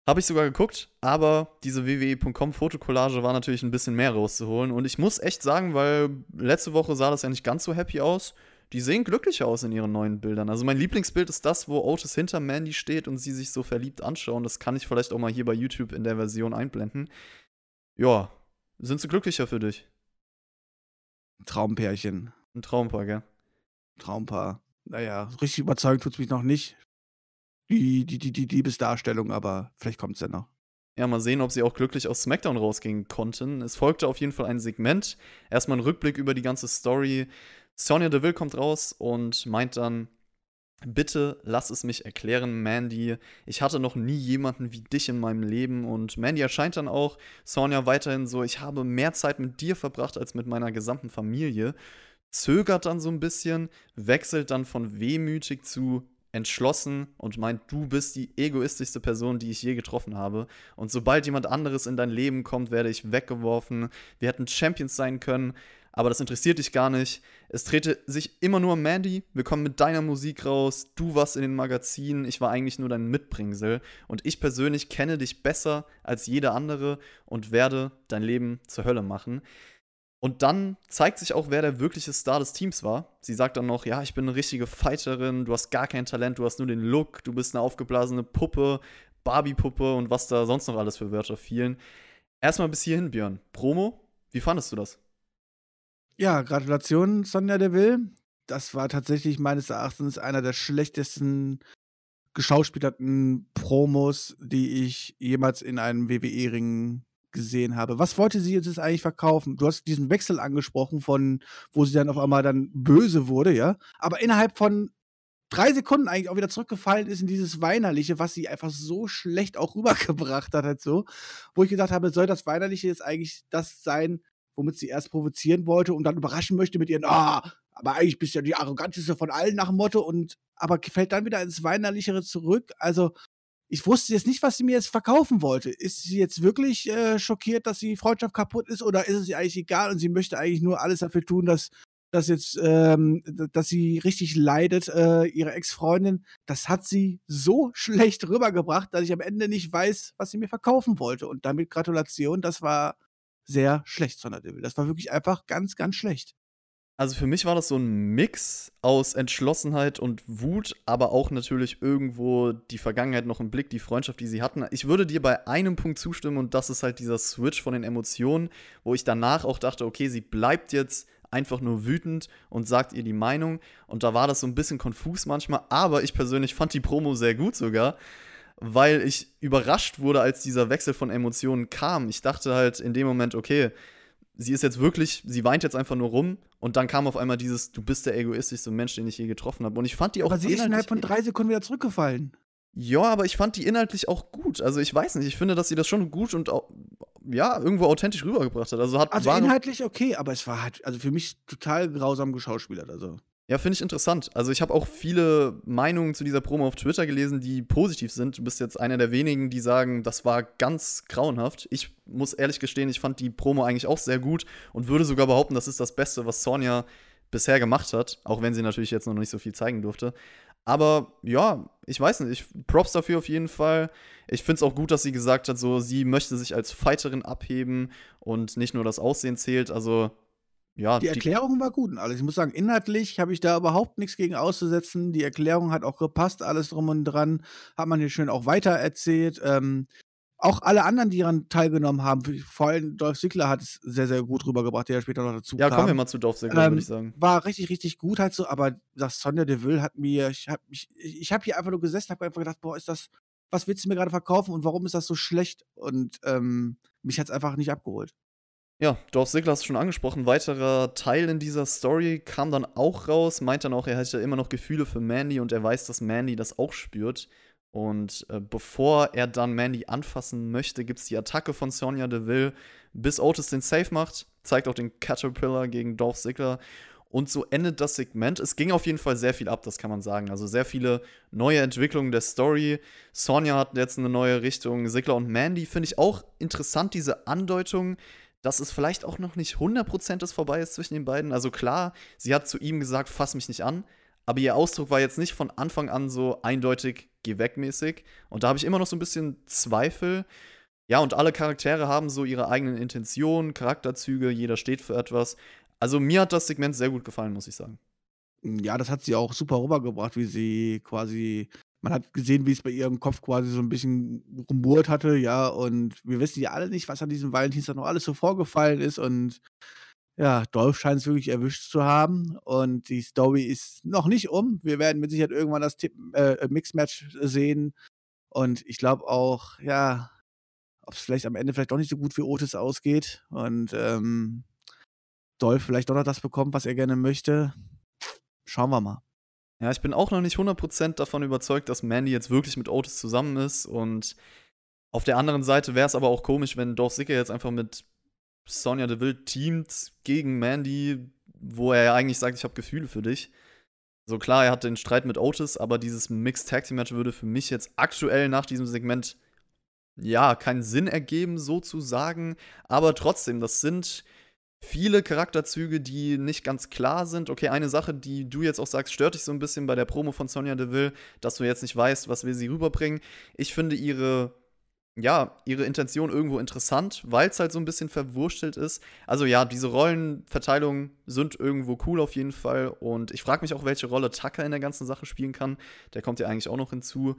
Habe ich sogar geguckt, aber diese wwe.com Fotokollage war natürlich ein bisschen mehr rauszuholen. Und ich muss echt sagen, weil letzte Woche sah das ja nicht ganz so happy aus. Die sehen glücklich aus in ihren neuen Bildern. Also mein Lieblingsbild ist das, wo Otis hinter Mandy steht und sie sich so verliebt anschauen. Das kann ich vielleicht auch mal hier bei YouTube in der Version einblenden. Ja, sind sie glücklicher für dich? Traumpärchen. Ein Traumpaar, gell? Traumpaar. Naja, richtig überzeugt tut es mich noch nicht. Die, die, die, die Liebesdarstellung, aber vielleicht kommt es ja noch. Ja, mal sehen, ob sie auch glücklich aus SmackDown rausgehen konnten. Es folgte auf jeden Fall ein Segment. Erstmal ein Rückblick über die ganze Story. Sonja Deville kommt raus und meint dann, Bitte lass es mich erklären, Mandy. Ich hatte noch nie jemanden wie dich in meinem Leben und Mandy erscheint dann auch Sonja weiterhin so, ich habe mehr Zeit mit dir verbracht als mit meiner gesamten Familie. Zögert dann so ein bisschen, wechselt dann von wehmütig zu entschlossen und meint, du bist die egoistischste Person, die ich je getroffen habe. Und sobald jemand anderes in dein Leben kommt, werde ich weggeworfen. Wir hätten Champions sein können, aber das interessiert dich gar nicht. Es drehte sich immer nur um Mandy. Wir kommen mit deiner Musik raus. Du warst in den Magazinen. Ich war eigentlich nur dein Mitbringsel. Und ich persönlich kenne dich besser als jeder andere und werde dein Leben zur Hölle machen. Und dann zeigt sich auch, wer der wirkliche Star des Teams war. Sie sagt dann noch: Ja, ich bin eine richtige Fighterin. Du hast gar kein Talent. Du hast nur den Look. Du bist eine aufgeblasene Puppe, Barbie-Puppe und was da sonst noch alles für Wörter fielen. Erstmal bis hierhin, Björn. Promo, wie fandest du das? Ja, Gratulation, Sonja Deville. Das war tatsächlich meines Erachtens einer der schlechtesten geschauspielerten Promos, die ich jemals in einem WWE-Ring gesehen habe. Was wollte sie jetzt eigentlich verkaufen? Du hast diesen Wechsel angesprochen, von wo sie dann auf einmal dann böse wurde, ja. Aber innerhalb von drei Sekunden eigentlich auch wieder zurückgefallen ist in dieses Weinerliche, was sie einfach so schlecht auch rübergebracht hat, halt so. Wo ich gedacht habe, soll das Weinerliche jetzt eigentlich das sein, womit sie erst provozieren wollte und dann überraschen möchte mit ihren, ah, aber eigentlich bist du ja die arroganteste von allen nach dem Motto und aber fällt dann wieder ins Weinerlichere zurück. Also ich wusste jetzt nicht, was sie mir jetzt verkaufen wollte. Ist sie jetzt wirklich äh, schockiert, dass die Freundschaft kaputt ist oder ist es ihr eigentlich egal und sie möchte eigentlich nur alles dafür tun, dass, dass jetzt, ähm, dass sie richtig leidet, äh, ihre Ex-Freundin. Das hat sie so schlecht rübergebracht, dass ich am Ende nicht weiß, was sie mir verkaufen wollte. Und damit Gratulation, das war sehr schlecht, Sonner Devil. Das war wirklich einfach ganz, ganz schlecht. Also für mich war das so ein Mix aus Entschlossenheit und Wut, aber auch natürlich irgendwo die Vergangenheit noch im Blick, die Freundschaft, die sie hatten. Ich würde dir bei einem Punkt zustimmen und das ist halt dieser Switch von den Emotionen, wo ich danach auch dachte, okay, sie bleibt jetzt einfach nur wütend und sagt ihr die Meinung. Und da war das so ein bisschen konfus manchmal, aber ich persönlich fand die Promo sehr gut sogar, weil ich überrascht wurde, als dieser Wechsel von Emotionen kam. Ich dachte halt in dem Moment, okay, sie ist jetzt wirklich, sie weint jetzt einfach nur rum und dann kam auf einmal dieses, du bist der egoistischste Mensch, den ich je getroffen habe. Und ich fand die auch. Aber sie ist innerhalb von drei Sekunden wieder zurückgefallen. Ja, aber ich fand die inhaltlich auch gut. Also ich weiß nicht, ich finde, dass sie das schon gut und auch, ja, irgendwo authentisch rübergebracht hat. Also, hat, also inhaltlich okay, aber es war halt, also für mich total grausam geschauspielert. Also. Ja, finde ich interessant. Also ich habe auch viele Meinungen zu dieser Promo auf Twitter gelesen, die positiv sind. Du bist jetzt einer der wenigen, die sagen, das war ganz grauenhaft. Ich muss ehrlich gestehen, ich fand die Promo eigentlich auch sehr gut und würde sogar behaupten, das ist das Beste, was Sonja bisher gemacht hat, auch wenn sie natürlich jetzt noch nicht so viel zeigen durfte. Aber ja, ich weiß nicht, ich props dafür auf jeden Fall. Ich finde es auch gut, dass sie gesagt hat, so sie möchte sich als Fighterin abheben und nicht nur das Aussehen zählt. Also ja, die Erklärung die war gut und alles. Ich muss sagen, inhaltlich habe ich da überhaupt nichts gegen auszusetzen. Die Erklärung hat auch gepasst, alles drum und dran. Hat man hier schön auch weiter erzählt. Ähm, auch alle anderen, die daran teilgenommen haben, vor allem Dolph Ziggler hat es sehr, sehr gut rübergebracht, der später noch dazu ja, kam. Ja, kommen wir mal zu Dolph Ziggler, ähm, würde ich sagen. War richtig, richtig gut halt so, aber das Sonja Deville hat mir, ich habe ich, ich hab hier einfach nur gesessen, habe einfach gedacht, boah, ist das, was willst du mir gerade verkaufen und warum ist das so schlecht? Und ähm, mich hat es einfach nicht abgeholt. Ja, Dolph Ziggler hast du schon angesprochen. Weiterer Teil in dieser Story kam dann auch raus, meint dann auch, er hätte immer noch Gefühle für Mandy und er weiß, dass Mandy das auch spürt. Und äh, bevor er dann Mandy anfassen möchte, gibt es die Attacke von Sonja Deville, bis Otis den Safe macht, zeigt auch den Caterpillar gegen Dolph Ziggler. Und so endet das Segment. Es ging auf jeden Fall sehr viel ab, das kann man sagen. Also sehr viele neue Entwicklungen der Story. Sonja hat jetzt eine neue Richtung. Ziggler und Mandy finde ich auch interessant, diese Andeutung dass es vielleicht auch noch nicht 100% das vorbei ist zwischen den beiden. Also klar, sie hat zu ihm gesagt, fass mich nicht an, aber ihr Ausdruck war jetzt nicht von Anfang an so eindeutig, geh weg mäßig. Und da habe ich immer noch so ein bisschen Zweifel. Ja, und alle Charaktere haben so ihre eigenen Intentionen, Charakterzüge, jeder steht für etwas. Also mir hat das Segment sehr gut gefallen, muss ich sagen. Ja, das hat sie auch super rübergebracht, wie sie quasi man hat gesehen, wie es bei ihrem Kopf quasi so ein bisschen rumbohrt hatte, ja, und wir wissen ja alle nicht, was an diesem Valentinstag noch alles so vorgefallen ist und ja, Dolph scheint es wirklich erwischt zu haben und die Story ist noch nicht um. Wir werden mit Sicherheit irgendwann das Tipp, äh, Mixmatch sehen und ich glaube auch, ja, ob es vielleicht am Ende vielleicht doch nicht so gut für Otis ausgeht und ähm, Dolph vielleicht doch noch das bekommt, was er gerne möchte. Schauen wir mal. Ja, ich bin auch noch nicht 100% davon überzeugt, dass Mandy jetzt wirklich mit Otis zusammen ist. Und auf der anderen Seite wäre es aber auch komisch, wenn Dolph Ziggler jetzt einfach mit Sonja Deville teamt gegen Mandy, wo er ja eigentlich sagt, ich habe Gefühle für dich. So klar, er hat den Streit mit Otis, aber dieses Mixed Tag Team Match würde für mich jetzt aktuell nach diesem Segment ja keinen Sinn ergeben, sozusagen. Aber trotzdem, das sind viele Charakterzüge, die nicht ganz klar sind. Okay, eine Sache, die du jetzt auch sagst, stört dich so ein bisschen bei der Promo von Sonja Deville, dass du jetzt nicht weißt, was will sie rüberbringen. Ich finde ihre ja, ihre Intention irgendwo interessant, weil es halt so ein bisschen verwurstelt ist. Also ja, diese Rollenverteilungen sind irgendwo cool auf jeden Fall. Und ich frage mich auch, welche Rolle Tucker in der ganzen Sache spielen kann. Der kommt ja eigentlich auch noch hinzu.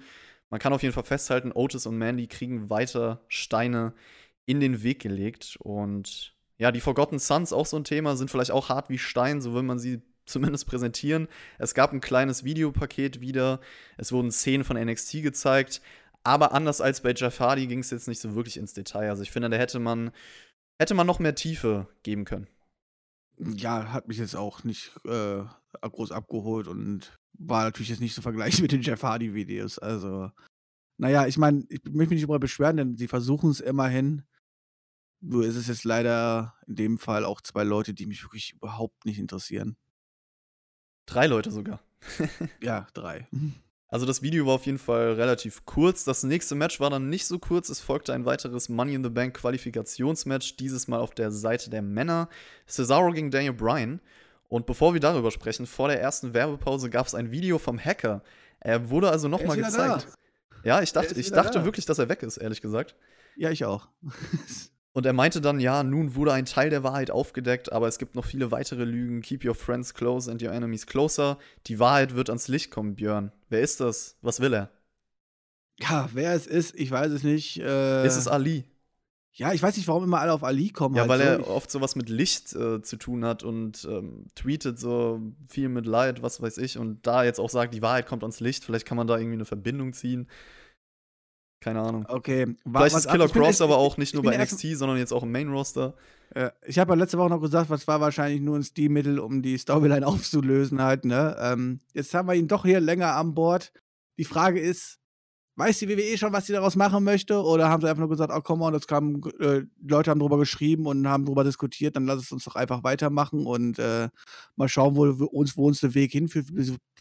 Man kann auf jeden Fall festhalten, Otis und Mandy kriegen weiter Steine in den Weg gelegt. Und ja, die Forgotten Sons auch so ein Thema, sind vielleicht auch hart wie Stein, so will man sie zumindest präsentieren. Es gab ein kleines Videopaket wieder. Es wurden Szenen von NXT gezeigt. Aber anders als bei Jeff Hardy ging es jetzt nicht so wirklich ins Detail. Also ich finde, da hätte man, hätte man noch mehr Tiefe geben können. Ja, hat mich jetzt auch nicht äh, groß abgeholt und war natürlich jetzt nicht so vergleichbar mit den Jeff Hardy-Videos. Also, naja, ich meine, ich möchte mich nicht darüber beschweren, denn sie versuchen es immerhin. Nur ist es jetzt leider in dem Fall auch zwei Leute, die mich wirklich überhaupt nicht interessieren. Drei Leute sogar. ja, drei. Also das Video war auf jeden Fall relativ kurz. Das nächste Match war dann nicht so kurz. Es folgte ein weiteres Money in the Bank Qualifikationsmatch, dieses Mal auf der Seite der Männer. Cesaro gegen Daniel Bryan. Und bevor wir darüber sprechen, vor der ersten Werbepause gab es ein Video vom Hacker. Er wurde also nochmal gezeigt. Da. Ja, ich dachte, ich dachte wirklich, dass er weg ist, ehrlich gesagt. Ja, ich auch. Und er meinte dann, ja, nun wurde ein Teil der Wahrheit aufgedeckt, aber es gibt noch viele weitere Lügen. Keep your friends close and your enemies closer. Die Wahrheit wird ans Licht kommen, Björn. Wer ist das? Was will er? Ja, wer es ist, ich weiß es nicht. Äh, ist es Ali? Ja, ich weiß nicht, warum immer alle auf Ali kommen. Ja, halt weil so. er oft sowas mit Licht äh, zu tun hat und ähm, tweetet so viel mit Light, was weiß ich. Und da jetzt auch sagt, die Wahrheit kommt ans Licht. Vielleicht kann man da irgendwie eine Verbindung ziehen. Keine Ahnung. Okay. War, Vielleicht ist Killer Cross aber auch nicht nur bei NXT, sondern jetzt auch im Main Roster. Äh, ich habe ja letzte Woche noch gesagt, was war wahrscheinlich nur ein Stilmittel, um die Storyline aufzulösen halt, ne? Ähm, jetzt haben wir ihn doch hier länger an Bord. Die Frage ist, weiß die WWE schon, was sie daraus machen möchte? Oder haben sie einfach nur gesagt, oh komm on, das kam, äh, Leute haben drüber geschrieben und haben drüber diskutiert, dann lass es uns doch einfach weitermachen und äh, mal schauen, wo uns, wo uns der Weg hinführt,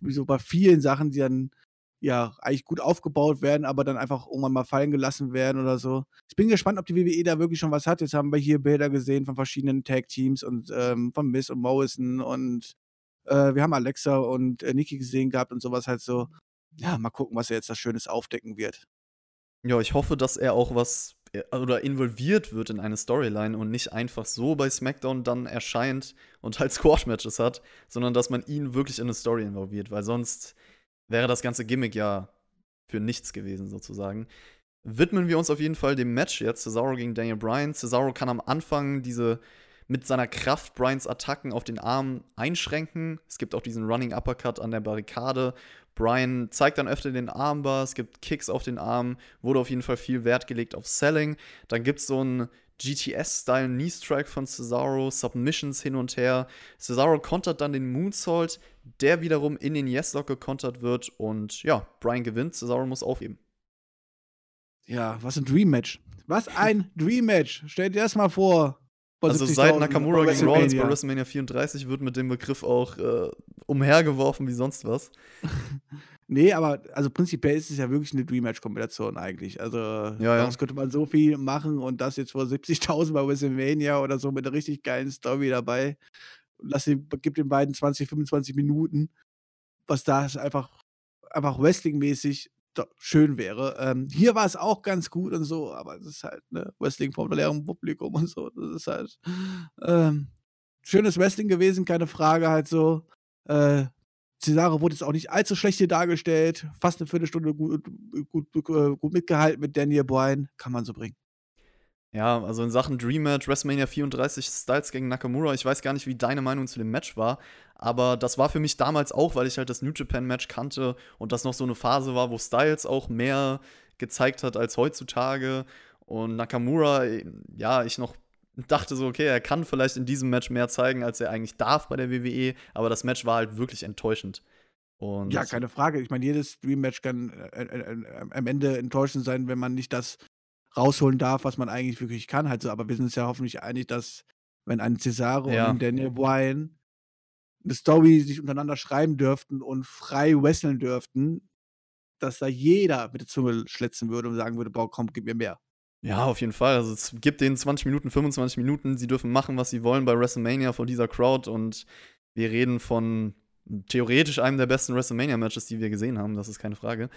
so bei vielen Sachen, die dann ja, eigentlich gut aufgebaut werden, aber dann einfach irgendwann mal fallen gelassen werden oder so. Ich bin gespannt, ob die WWE da wirklich schon was hat. Jetzt haben wir hier Bilder gesehen von verschiedenen Tag-Teams und ähm, von Miss und Morrison und äh, wir haben Alexa und äh, Nikki gesehen gehabt und sowas halt so. Ja, mal gucken, was er jetzt das Schönes aufdecken wird. Ja, ich hoffe, dass er auch was äh, oder involviert wird in eine Storyline und nicht einfach so bei SmackDown dann erscheint und halt Squash-Matches hat, sondern dass man ihn wirklich in eine Story involviert, weil sonst wäre das ganze Gimmick ja für nichts gewesen, sozusagen. Widmen wir uns auf jeden Fall dem Match jetzt. Cesaro gegen Daniel Bryan. Cesaro kann am Anfang diese mit seiner Kraft Bryans Attacken auf den Arm einschränken. Es gibt auch diesen Running Uppercut an der Barrikade. Bryan zeigt dann öfter den Armbar, es gibt Kicks auf den Arm, wurde auf jeden Fall viel Wert gelegt auf Selling. Dann gibt es so einen GTS-Style Knee Strike von Cesaro, Submissions hin und her. Cesaro kontert dann den Moonsault, der wiederum in den Yes-Lock gekontert wird und ja, Brian gewinnt, Cesaro muss aufheben. Ja, was ein Dream-Match. Was ein Dream-Match. Stell dir das mal vor. Also seit Nakamura gegen Rollins bei WrestleMania 34 wird mit dem Begriff auch äh, umhergeworfen wie sonst was. Nee, aber also prinzipiell ist es ja wirklich eine Dream-Match-Kombination eigentlich. Also ja, daraus ja. könnte man so viel machen und das jetzt vor 70.000 bei WrestleMania oder so mit einer richtig geilen Story dabei. Lass den, gib den beiden 20, 25 Minuten, was da einfach, einfach Wrestling-mäßig schön wäre. Ähm, hier war es auch ganz gut und so, aber es ist halt ne, Wrestling vom leeren Publikum und so. Das ist halt ähm, schönes Wrestling gewesen, keine Frage, halt so. Äh, Cesaro wurde jetzt auch nicht allzu schlecht hier dargestellt. Fast eine Viertelstunde gut, gut, gut, gut mitgehalten mit Daniel Bryan. Kann man so bringen. Ja, also in Sachen Dream Match, WrestleMania 34 Styles gegen Nakamura, ich weiß gar nicht, wie deine Meinung zu dem Match war, aber das war für mich damals auch, weil ich halt das New Japan Match kannte und das noch so eine Phase war, wo Styles auch mehr gezeigt hat als heutzutage und Nakamura, ja, ich noch dachte so, okay, er kann vielleicht in diesem Match mehr zeigen, als er eigentlich darf bei der WWE, aber das Match war halt wirklich enttäuschend. Und ja, keine Frage. Ich meine, jedes Dream-Match kann äh, äh, äh, am Ende enttäuschend sein, wenn man nicht das rausholen darf, was man eigentlich wirklich kann. Halt so. Aber wir sind uns ja hoffentlich einig, dass wenn ein Cesaro ja. und ein Daniel Bryan eine Story sich untereinander schreiben dürften und frei wresteln dürften, dass da jeder mit der Zunge schlitzen würde und sagen würde, boah, komm, gib mir mehr. Ja, auf jeden Fall. Also es gibt denen 20 Minuten, 25 Minuten. Sie dürfen machen, was sie wollen bei WrestleMania vor dieser Crowd. Und wir reden von theoretisch einem der besten WrestleMania-Matches, die wir gesehen haben. Das ist keine Frage.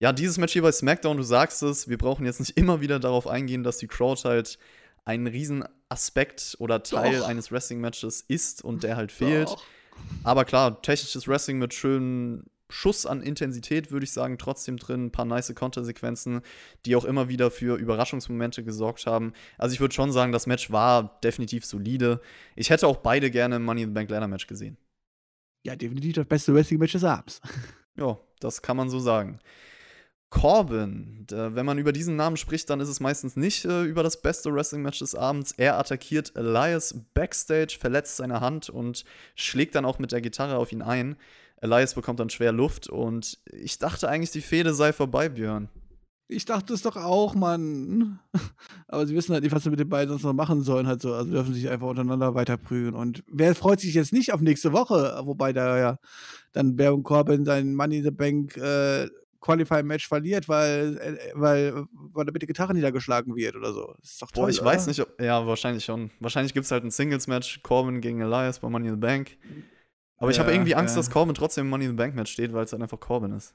Ja, dieses Match hier bei SmackDown, du sagst es, wir brauchen jetzt nicht immer wieder darauf eingehen, dass die Crowd halt ein Riesenaspekt oder Teil Doch. eines Wrestling-Matches ist und der halt fehlt. Doch. Aber klar, technisches Wrestling mit schönen Schuss an Intensität, würde ich sagen, trotzdem drin. Ein paar nice Kontersequenzen, die auch immer wieder für Überraschungsmomente gesorgt haben. Also ich würde schon sagen, das Match war definitiv solide. Ich hätte auch beide gerne im Money in the Bank Ladder Match gesehen. Ja, definitiv das beste Wrestling-Match des Abends. Ja, das kann man so sagen. Corbin, wenn man über diesen Namen spricht, dann ist es meistens nicht äh, über das beste Wrestling-Match des Abends. Er attackiert Elias backstage, verletzt seine Hand und schlägt dann auch mit der Gitarre auf ihn ein. Elias bekommt dann schwer Luft und ich dachte eigentlich, die Fehde sei vorbei, Björn. Ich dachte es doch auch, Mann. Aber sie wissen halt nicht, was sie mit den beiden sonst noch machen sollen. Halt so. Also dürfen sich einfach untereinander weiterprügeln. Und wer freut sich jetzt nicht auf nächste Woche? Wobei da ja dann Baron Corbin sein Money in the Bank äh, Qualifying-Match verliert, weil, äh, weil, weil er mit der Gitarre niedergeschlagen wird oder so. Das ist doch toll, Boah, ich oder? weiß nicht, ob, ja, wahrscheinlich schon. Wahrscheinlich gibt es halt ein Singles-Match, Corbin gegen Elias bei Money in the Bank. Aber ich habe irgendwie Angst, ja. dass Corbin trotzdem im Money in the Bank Match steht, weil es halt einfach Corbin ist.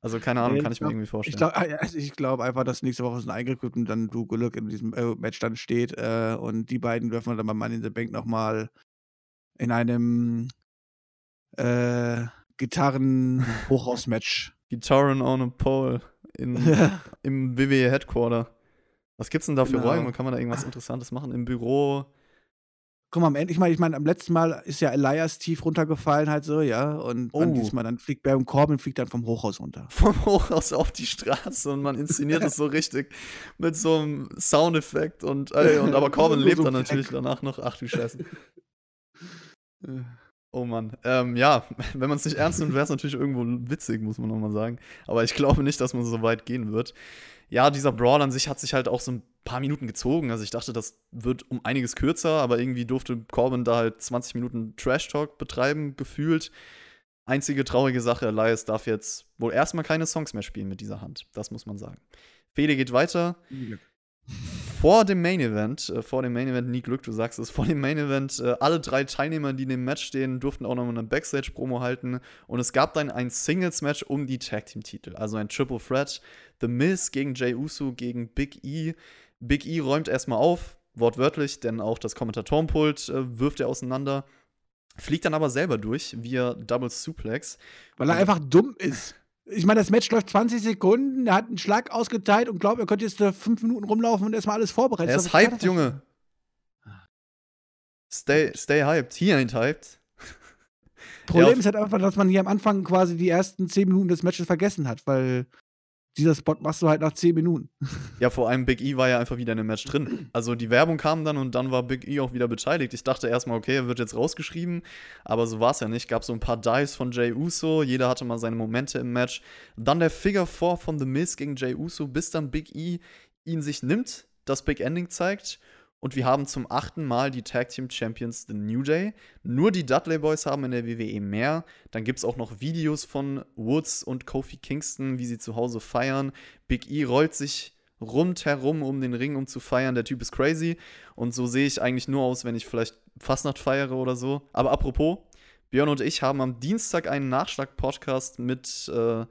Also keine Ahnung, Nee, kann ich ich mir glaub- irgendwie Ich vorstellen. glaube also ich glaub einfach, dass nächste Woche so ein Eingriff gibt und dann du Glück in diesem äh, Match dann steht. Äh, und die beiden dürfen dann bei Money in the Bank nochmal in einem äh, Gitarren-Hochhaus-Match. Gitarren on a Pole in, im WWE Headquarter. Was gibt's denn da für Genau. Räume? Kann man da irgendwas Interessantes machen? Im Büro? Guck mal, am Ende, ich meine, ich meine, am letzten Mal ist ja Elias tief runtergefallen, halt so, ja. Und dann Oh. diesmal, dann fliegt Baron Corbin fliegt dann vom Hochhaus runter. Vom Hochhaus auf die Straße und man inszeniert es so richtig mit so einem Soundeffekt und, ey, und aber Corbin lebt so dann natürlich Fleck. danach noch. Ach du Scheiße. Oh Mann. Ähm, ja, wenn man es nicht ernst nimmt, wäre es natürlich irgendwo witzig, muss man nochmal sagen. Aber ich glaube nicht, dass man so weit gehen wird. Ja, dieser Brawl an sich hat sich halt auch so ein paar Minuten gezogen. Also ich dachte, das wird um einiges kürzer, aber irgendwie durfte Corbin da halt 20 Minuten Trash-Talk betreiben, gefühlt. Einzige traurige Sache, Elias darf jetzt wohl erstmal keine Songs mehr spielen mit dieser Hand. Das muss man sagen. Fede geht weiter. Vor dem Main Event, äh, vor dem Main Event, nie Glück, du sagst es, vor dem Main Event, äh, alle drei Teilnehmer, die in dem Match stehen, durften auch noch mal eine Backstage-Promo halten. Und es gab dann ein Singles-Match um die Tag-Team-Titel, also ein Triple Threat. The Miz gegen Jay Uso gegen Big E. Big E räumt erstmal auf, wortwörtlich, denn auch das Kommentatorenpult äh, wirft er auseinander. Fliegt dann aber selber durch via Double Suplex. Weil er einfach dumm ist. Ich meine, das Match läuft 20 Sekunden, er hat einen Schlag ausgeteilt und glaubt, er könnte jetzt fünf Minuten rumlaufen und erstmal alles vorbereitet. Er ist hyped, Junge. Stay, stay hyped. He ain't hyped. Problem Ja, ist halt einfach, dass man hier am Anfang quasi die ersten 10 Minuten des Matches vergessen hat, weil dieser Spot machst du halt nach 10 Minuten. Ja, vor allem Big E war ja einfach wieder in dem Match drin. Also die Werbung kam dann und dann war Big E auch wieder beteiligt. Ich dachte erstmal, okay, er wird jetzt rausgeschrieben, aber so war es ja nicht. Gab so ein paar Dives von Jay Uso, jeder hatte mal seine Momente im Match. Dann der Figure 4 von The Miz gegen Jay Uso, bis dann Big E ihn sich nimmt, das Big Ending zeigt. Und wir haben zum achten Mal die Tag Team Champions The New Day. Nur die Dudley Boys haben in der WWE mehr. Dann gibt es auch noch Videos von Woods und Kofi Kingston, wie sie zu Hause feiern. Big E rollt sich rundherum um den Ring, um zu feiern. Der Typ ist crazy. Und so sehe ich eigentlich nur aus, wenn ich vielleicht Fastnacht feiere oder so. Aber apropos, Björn und ich haben am Dienstag einen Nachschlag-Podcast mit, äh,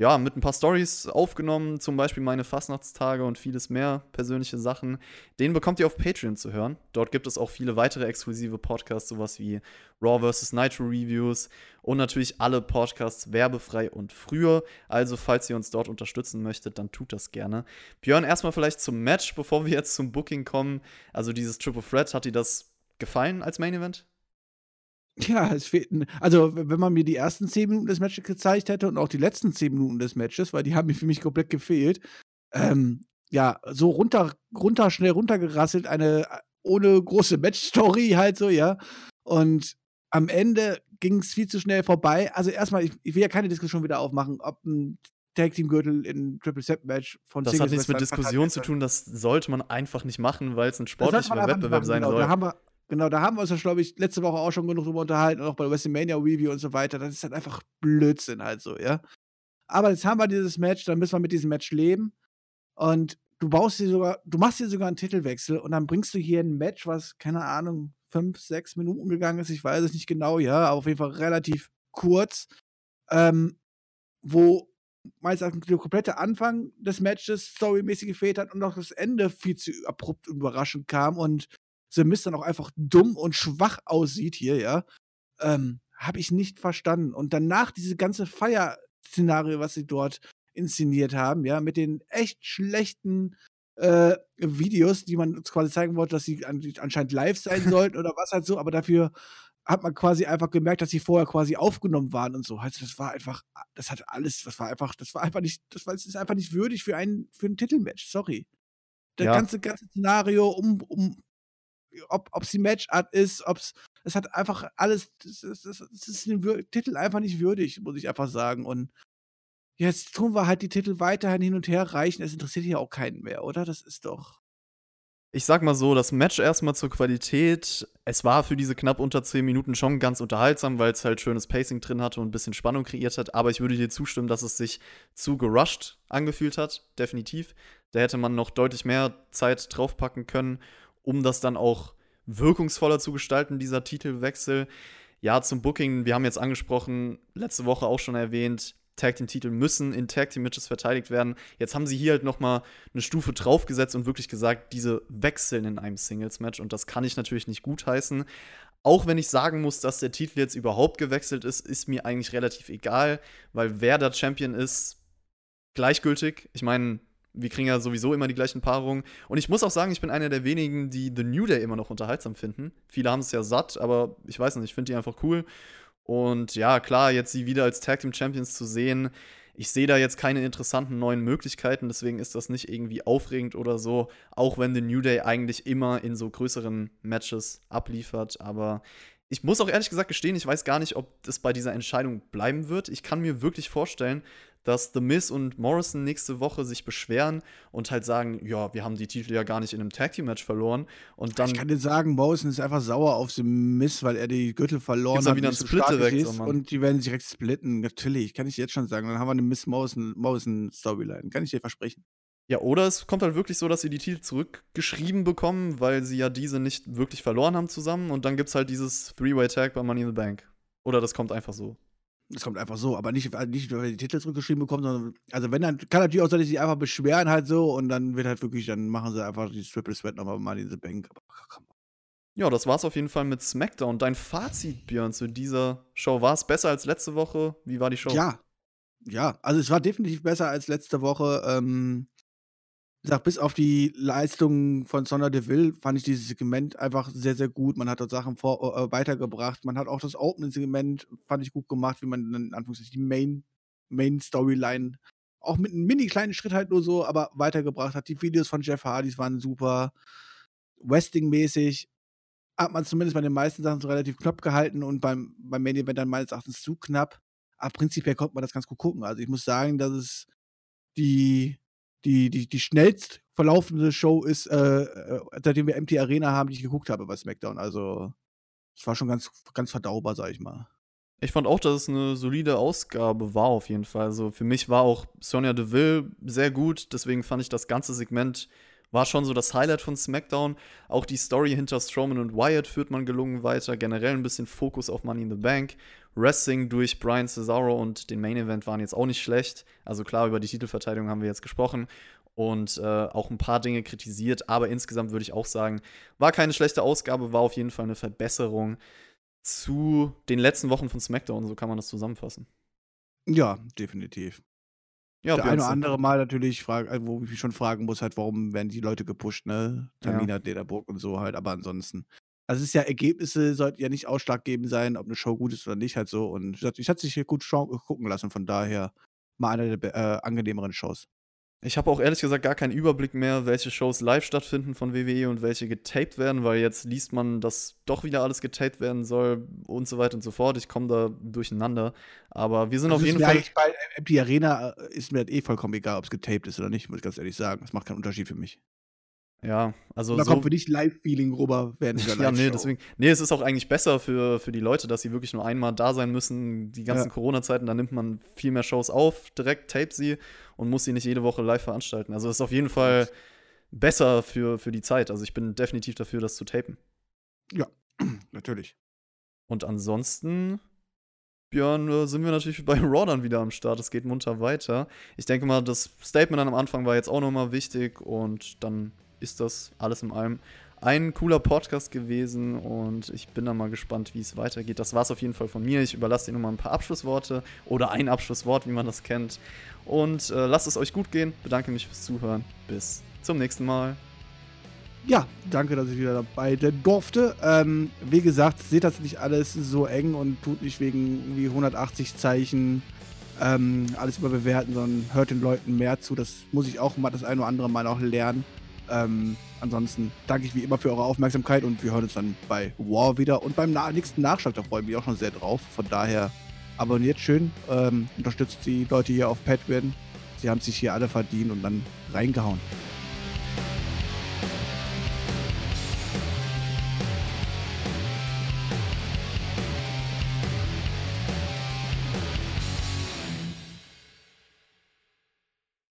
ja, mit ein paar Stories aufgenommen, zum Beispiel meine Fastnachtstage und vieles mehr, persönliche Sachen. Den bekommt ihr auf Patreon zu hören. Dort gibt es auch viele weitere exklusive Podcasts, sowas wie Raw vs. Nitro Reviews und natürlich alle Podcasts werbefrei und früher. Also, falls ihr uns dort unterstützen möchtet, dann tut das gerne. Björn, erstmal vielleicht zum Match, bevor wir jetzt zum Booking kommen. Also, dieses Triple Threat, hat dir das gefallen als Main Event? Ja, es fehlt. Also, wenn man mir die ersten 10 Minuten des Matches gezeigt hätte und auch die letzten 10 Minuten des Matches, weil die haben mir für mich komplett gefehlt, ähm, ja, so runter, runter, schnell runtergerasselt, eine äh, ohne große Match-Story halt so, ja. Und am Ende ging es viel zu schnell vorbei. Also, erstmal, ich, ich will ja keine Diskussion wieder aufmachen, ob ein Tag-Team-Gürtel in Triple Set Match von Das hat Singles nichts mit Diskussion zu tun, das sollte man einfach nicht machen, weil es ein sportlicher Wettbewerb sein genau, soll. Da haben wir, genau, da haben wir uns ja, glaube ich, letzte Woche auch schon genug drüber unterhalten, auch bei WrestleMania Review und so weiter. Das ist halt einfach Blödsinn halt so, ja. Aber jetzt haben wir dieses Match, dann müssen wir mit diesem Match leben. Und du baust dir sogar, du machst dir sogar einen Titelwechsel und dann bringst du hier ein Match, was, keine Ahnung, fünf, sechs Minuten gegangen ist, ich weiß es nicht genau, ja, aber auf jeden Fall relativ kurz, ähm, wo meist der komplette Anfang des Matches storymäßig gefehlt hat und auch das Ende viel zu abrupt und überraschend kam und The Mist dann auch einfach dumm und schwach aussieht hier, ja, ähm, habe ich nicht verstanden. Und danach diese ganze Feier-Szenario, was sie dort inszeniert haben, ja, mit den echt schlechten äh, Videos, die man uns quasi zeigen wollte, dass sie an, anscheinend live sein sollten oder was halt so, aber dafür hat man quasi einfach gemerkt, dass sie vorher quasi aufgenommen waren und so. Also das war einfach, das hat alles, das war einfach, das war einfach nicht, das war, das ist einfach nicht würdig für ein, für ein Titelmatch, sorry. Das Ja. ganze, ganze Szenario um, um ob es die Matchart ist, ob es, es hat einfach alles, das ist Wür- Titel einfach nicht würdig, muss ich einfach sagen. Und jetzt tun wir halt die Titel weiterhin hin und her reichen. Es interessiert ja auch keinen mehr, oder? Das ist doch. Ich sag mal so, das Match erstmal zur Qualität. Es war für diese knapp unter 10 Minuten schon ganz unterhaltsam, weil es halt schönes Pacing drin hatte und ein bisschen Spannung kreiert hat. Aber ich würde dir zustimmen, dass es sich zu gerusht angefühlt hat. Definitiv. Da hätte man noch deutlich mehr Zeit draufpacken können, um das dann auch wirkungsvoller zu gestalten, dieser Titelwechsel. Ja, zum Booking, wir haben jetzt angesprochen, letzte Woche auch schon erwähnt, Tag Team Titel müssen in Tag Team Matches verteidigt werden. Jetzt haben sie hier halt noch mal eine Stufe draufgesetzt und wirklich gesagt, diese wechseln in einem Singles Match und das kann ich natürlich nicht gutheißen. Auch wenn ich sagen muss, dass der Titel jetzt überhaupt gewechselt ist, ist mir eigentlich relativ egal, weil wer da Champion ist, gleichgültig. Ich meine, wir kriegen ja sowieso immer die gleichen Paarungen. Und ich muss auch sagen, ich bin einer der wenigen, die The New Day immer noch unterhaltsam finden. Viele haben es ja satt, aber ich weiß nicht, ich finde die einfach cool. Und ja, klar, jetzt sie wieder als Tag Team Champions zu sehen, ich sehe da jetzt keine interessanten neuen Möglichkeiten, deswegen ist das nicht irgendwie aufregend oder so, auch wenn The New Day eigentlich immer in so größeren Matches abliefert. Aber ich muss auch ehrlich gesagt gestehen, ich weiß gar nicht, ob es bei dieser Entscheidung bleiben wird. Ich kann mir wirklich vorstellen, dass The Miz und Morrison nächste Woche sich beschweren und halt sagen, ja, wir haben die Titel ja gar nicht in einem Tag Team Match verloren und dann ich kann dir sagen, Morrison ist einfach sauer auf den Mist, weil er die Gürtel verloren hat. wieder einen Split stark direkt, ist oh und die werden sich direkt splitten. Natürlich, kann ich jetzt schon sagen. Dann haben wir eine Miss Morrison, Morrison Storyline. Kann ich dir versprechen. Ja, oder es kommt halt wirklich so, dass sie die Titel zurückgeschrieben bekommen, weil sie ja diese nicht wirklich verloren haben zusammen und dann gibt's halt dieses Three-Way-Tag bei Money in the Bank. Oder das kommt einfach so. Das kommt einfach so, aber nicht, nicht weil wir die Titel zurückgeschrieben bekommen, sondern, also wenn dann, kann natürlich auch sein, dass sie sich einfach beschweren halt so und dann wird halt wirklich, dann machen sie einfach die Triple Sweat nochmal mal in the Bank. Ja, das war's auf jeden Fall mit SmackDown. Dein Fazit, Björn, zu dieser Show. War es besser als letzte Woche? Wie war die Show? Ja. Ja, also es war definitiv besser als letzte Woche. Ähm, gesagt, bis auf die Leistung von Sonner Deville fand ich dieses Segment einfach sehr, sehr gut. Man hat dort Sachen vor, äh, weitergebracht. Man hat auch das Opening-Segment, fand ich gut gemacht, wie man in Anführungszeichen die Main, Main Storyline auch mit einem mini kleinen Schritt halt nur so, aber weitergebracht hat. Die Videos von Jeff Hardys waren super. Westing-mäßig hat man zumindest bei den meisten Sachen so relativ knapp gehalten und beim, beim Main Event dann meines Erachtens zu knapp. Aber prinzipiell konnte man das ganz gut gucken. Also ich muss sagen, dass es die, die, die, die schnellst verlaufende Show ist, äh, äh, seitdem wir MT Arena haben, die ich geguckt habe bei SmackDown. Also es war schon ganz, ganz verdaubar, sag ich mal. Ich fand auch, dass es eine solide Ausgabe war, auf jeden Fall. Also für mich war auch Sonja Deville sehr gut, deswegen fand ich das ganze Segment war schon so das Highlight von SmackDown. Auch die Story hinter Strowman und Wyatt führt man gelungen weiter. Generell ein bisschen Fokus auf Money in the Bank. Wrestling durch Brian Cesaro und den Main Event waren jetzt auch nicht schlecht. Also klar, über die Titelverteidigung haben wir jetzt gesprochen und äh, auch ein paar Dinge kritisiert. Aber insgesamt würde ich auch sagen, war keine schlechte Ausgabe, war auf jeden Fall eine Verbesserung zu den letzten Wochen von SmackDown. So kann man das zusammenfassen. Ja, definitiv. Ja, Der eine oder andere Mal natürlich, frag, äh, wo ich mich schon fragen muss, halt, warum werden die Leute gepusht, ne? Tamina, Dederburg und so halt, aber ansonsten. Also es ist ja, Ergebnisse sollten ja nicht ausschlaggebend sein, ob eine Show gut ist oder nicht, halt so. Und ich hatte- ich hatte sich hier gut schau- gucken lassen, von daher mal eine der äh, angenehmeren Shows. Ich habe auch ehrlich gesagt gar keinen Überblick mehr, welche Shows live stattfinden von WWE und welche getaped werden, weil jetzt liest man, dass doch wieder alles getaped werden soll und so weiter und so fort. Ich komme da durcheinander. Aber wir sind Also auf jeden Fall. Bei Empty Arena äh, ist mir das eh vollkommen egal, ob es getaped ist oder nicht, muss ich ganz ehrlich sagen. Das macht keinen Unterschied für mich. Ja, also Und da so. kommt für dich Live-Feeling rüber während dieser Ja, nee, deswegen. Nee, es ist auch eigentlich besser für, für die Leute, dass sie wirklich nur einmal da sein müssen. Die ganzen Ja. Corona-Zeiten, da nimmt man viel mehr Shows auf, direkt tape sie und muss sie nicht jede Woche live veranstalten. Also es ist auf jeden Fall besser für, für die Zeit. Also ich bin definitiv dafür, das zu tapen. Natürlich. Und ansonsten, Björn, äh, sind wir natürlich bei Raw dann wieder am Start. Es geht munter weiter. Ich denke mal, das Statement dann am Anfang war jetzt auch nochmal wichtig und dann ist das alles in allem ein cooler Podcast gewesen und ich bin dann mal gespannt, wie es weitergeht. Das war es auf jeden Fall von mir. Ich überlasse dir nochmal ein paar Abschlussworte oder ein Abschlusswort, wie man das kennt. Und äh, lasst es euch gut gehen. Bedanke mich fürs Zuhören. Bis zum nächsten Mal. ja, danke, dass ich wieder dabei durfte. Ähm, wie gesagt, seht das nicht alles so eng und tut nicht wegen irgendwie 180 Zeichen ähm, alles überbewerten, sondern hört den Leuten mehr zu. Das muss ich auch mal das ein oder andere Mal auch lernen. Ähm, ansonsten danke ich wie immer für eure Aufmerksamkeit und wir hören uns dann bei War wieder und beim nächsten Nachschlag. Da freue ich mich auch schon sehr drauf. Von daher abonniert schön, ähm, unterstützt die Leute hier auf Patreon. Sie haben sich hier alle verdient und dann reingehauen.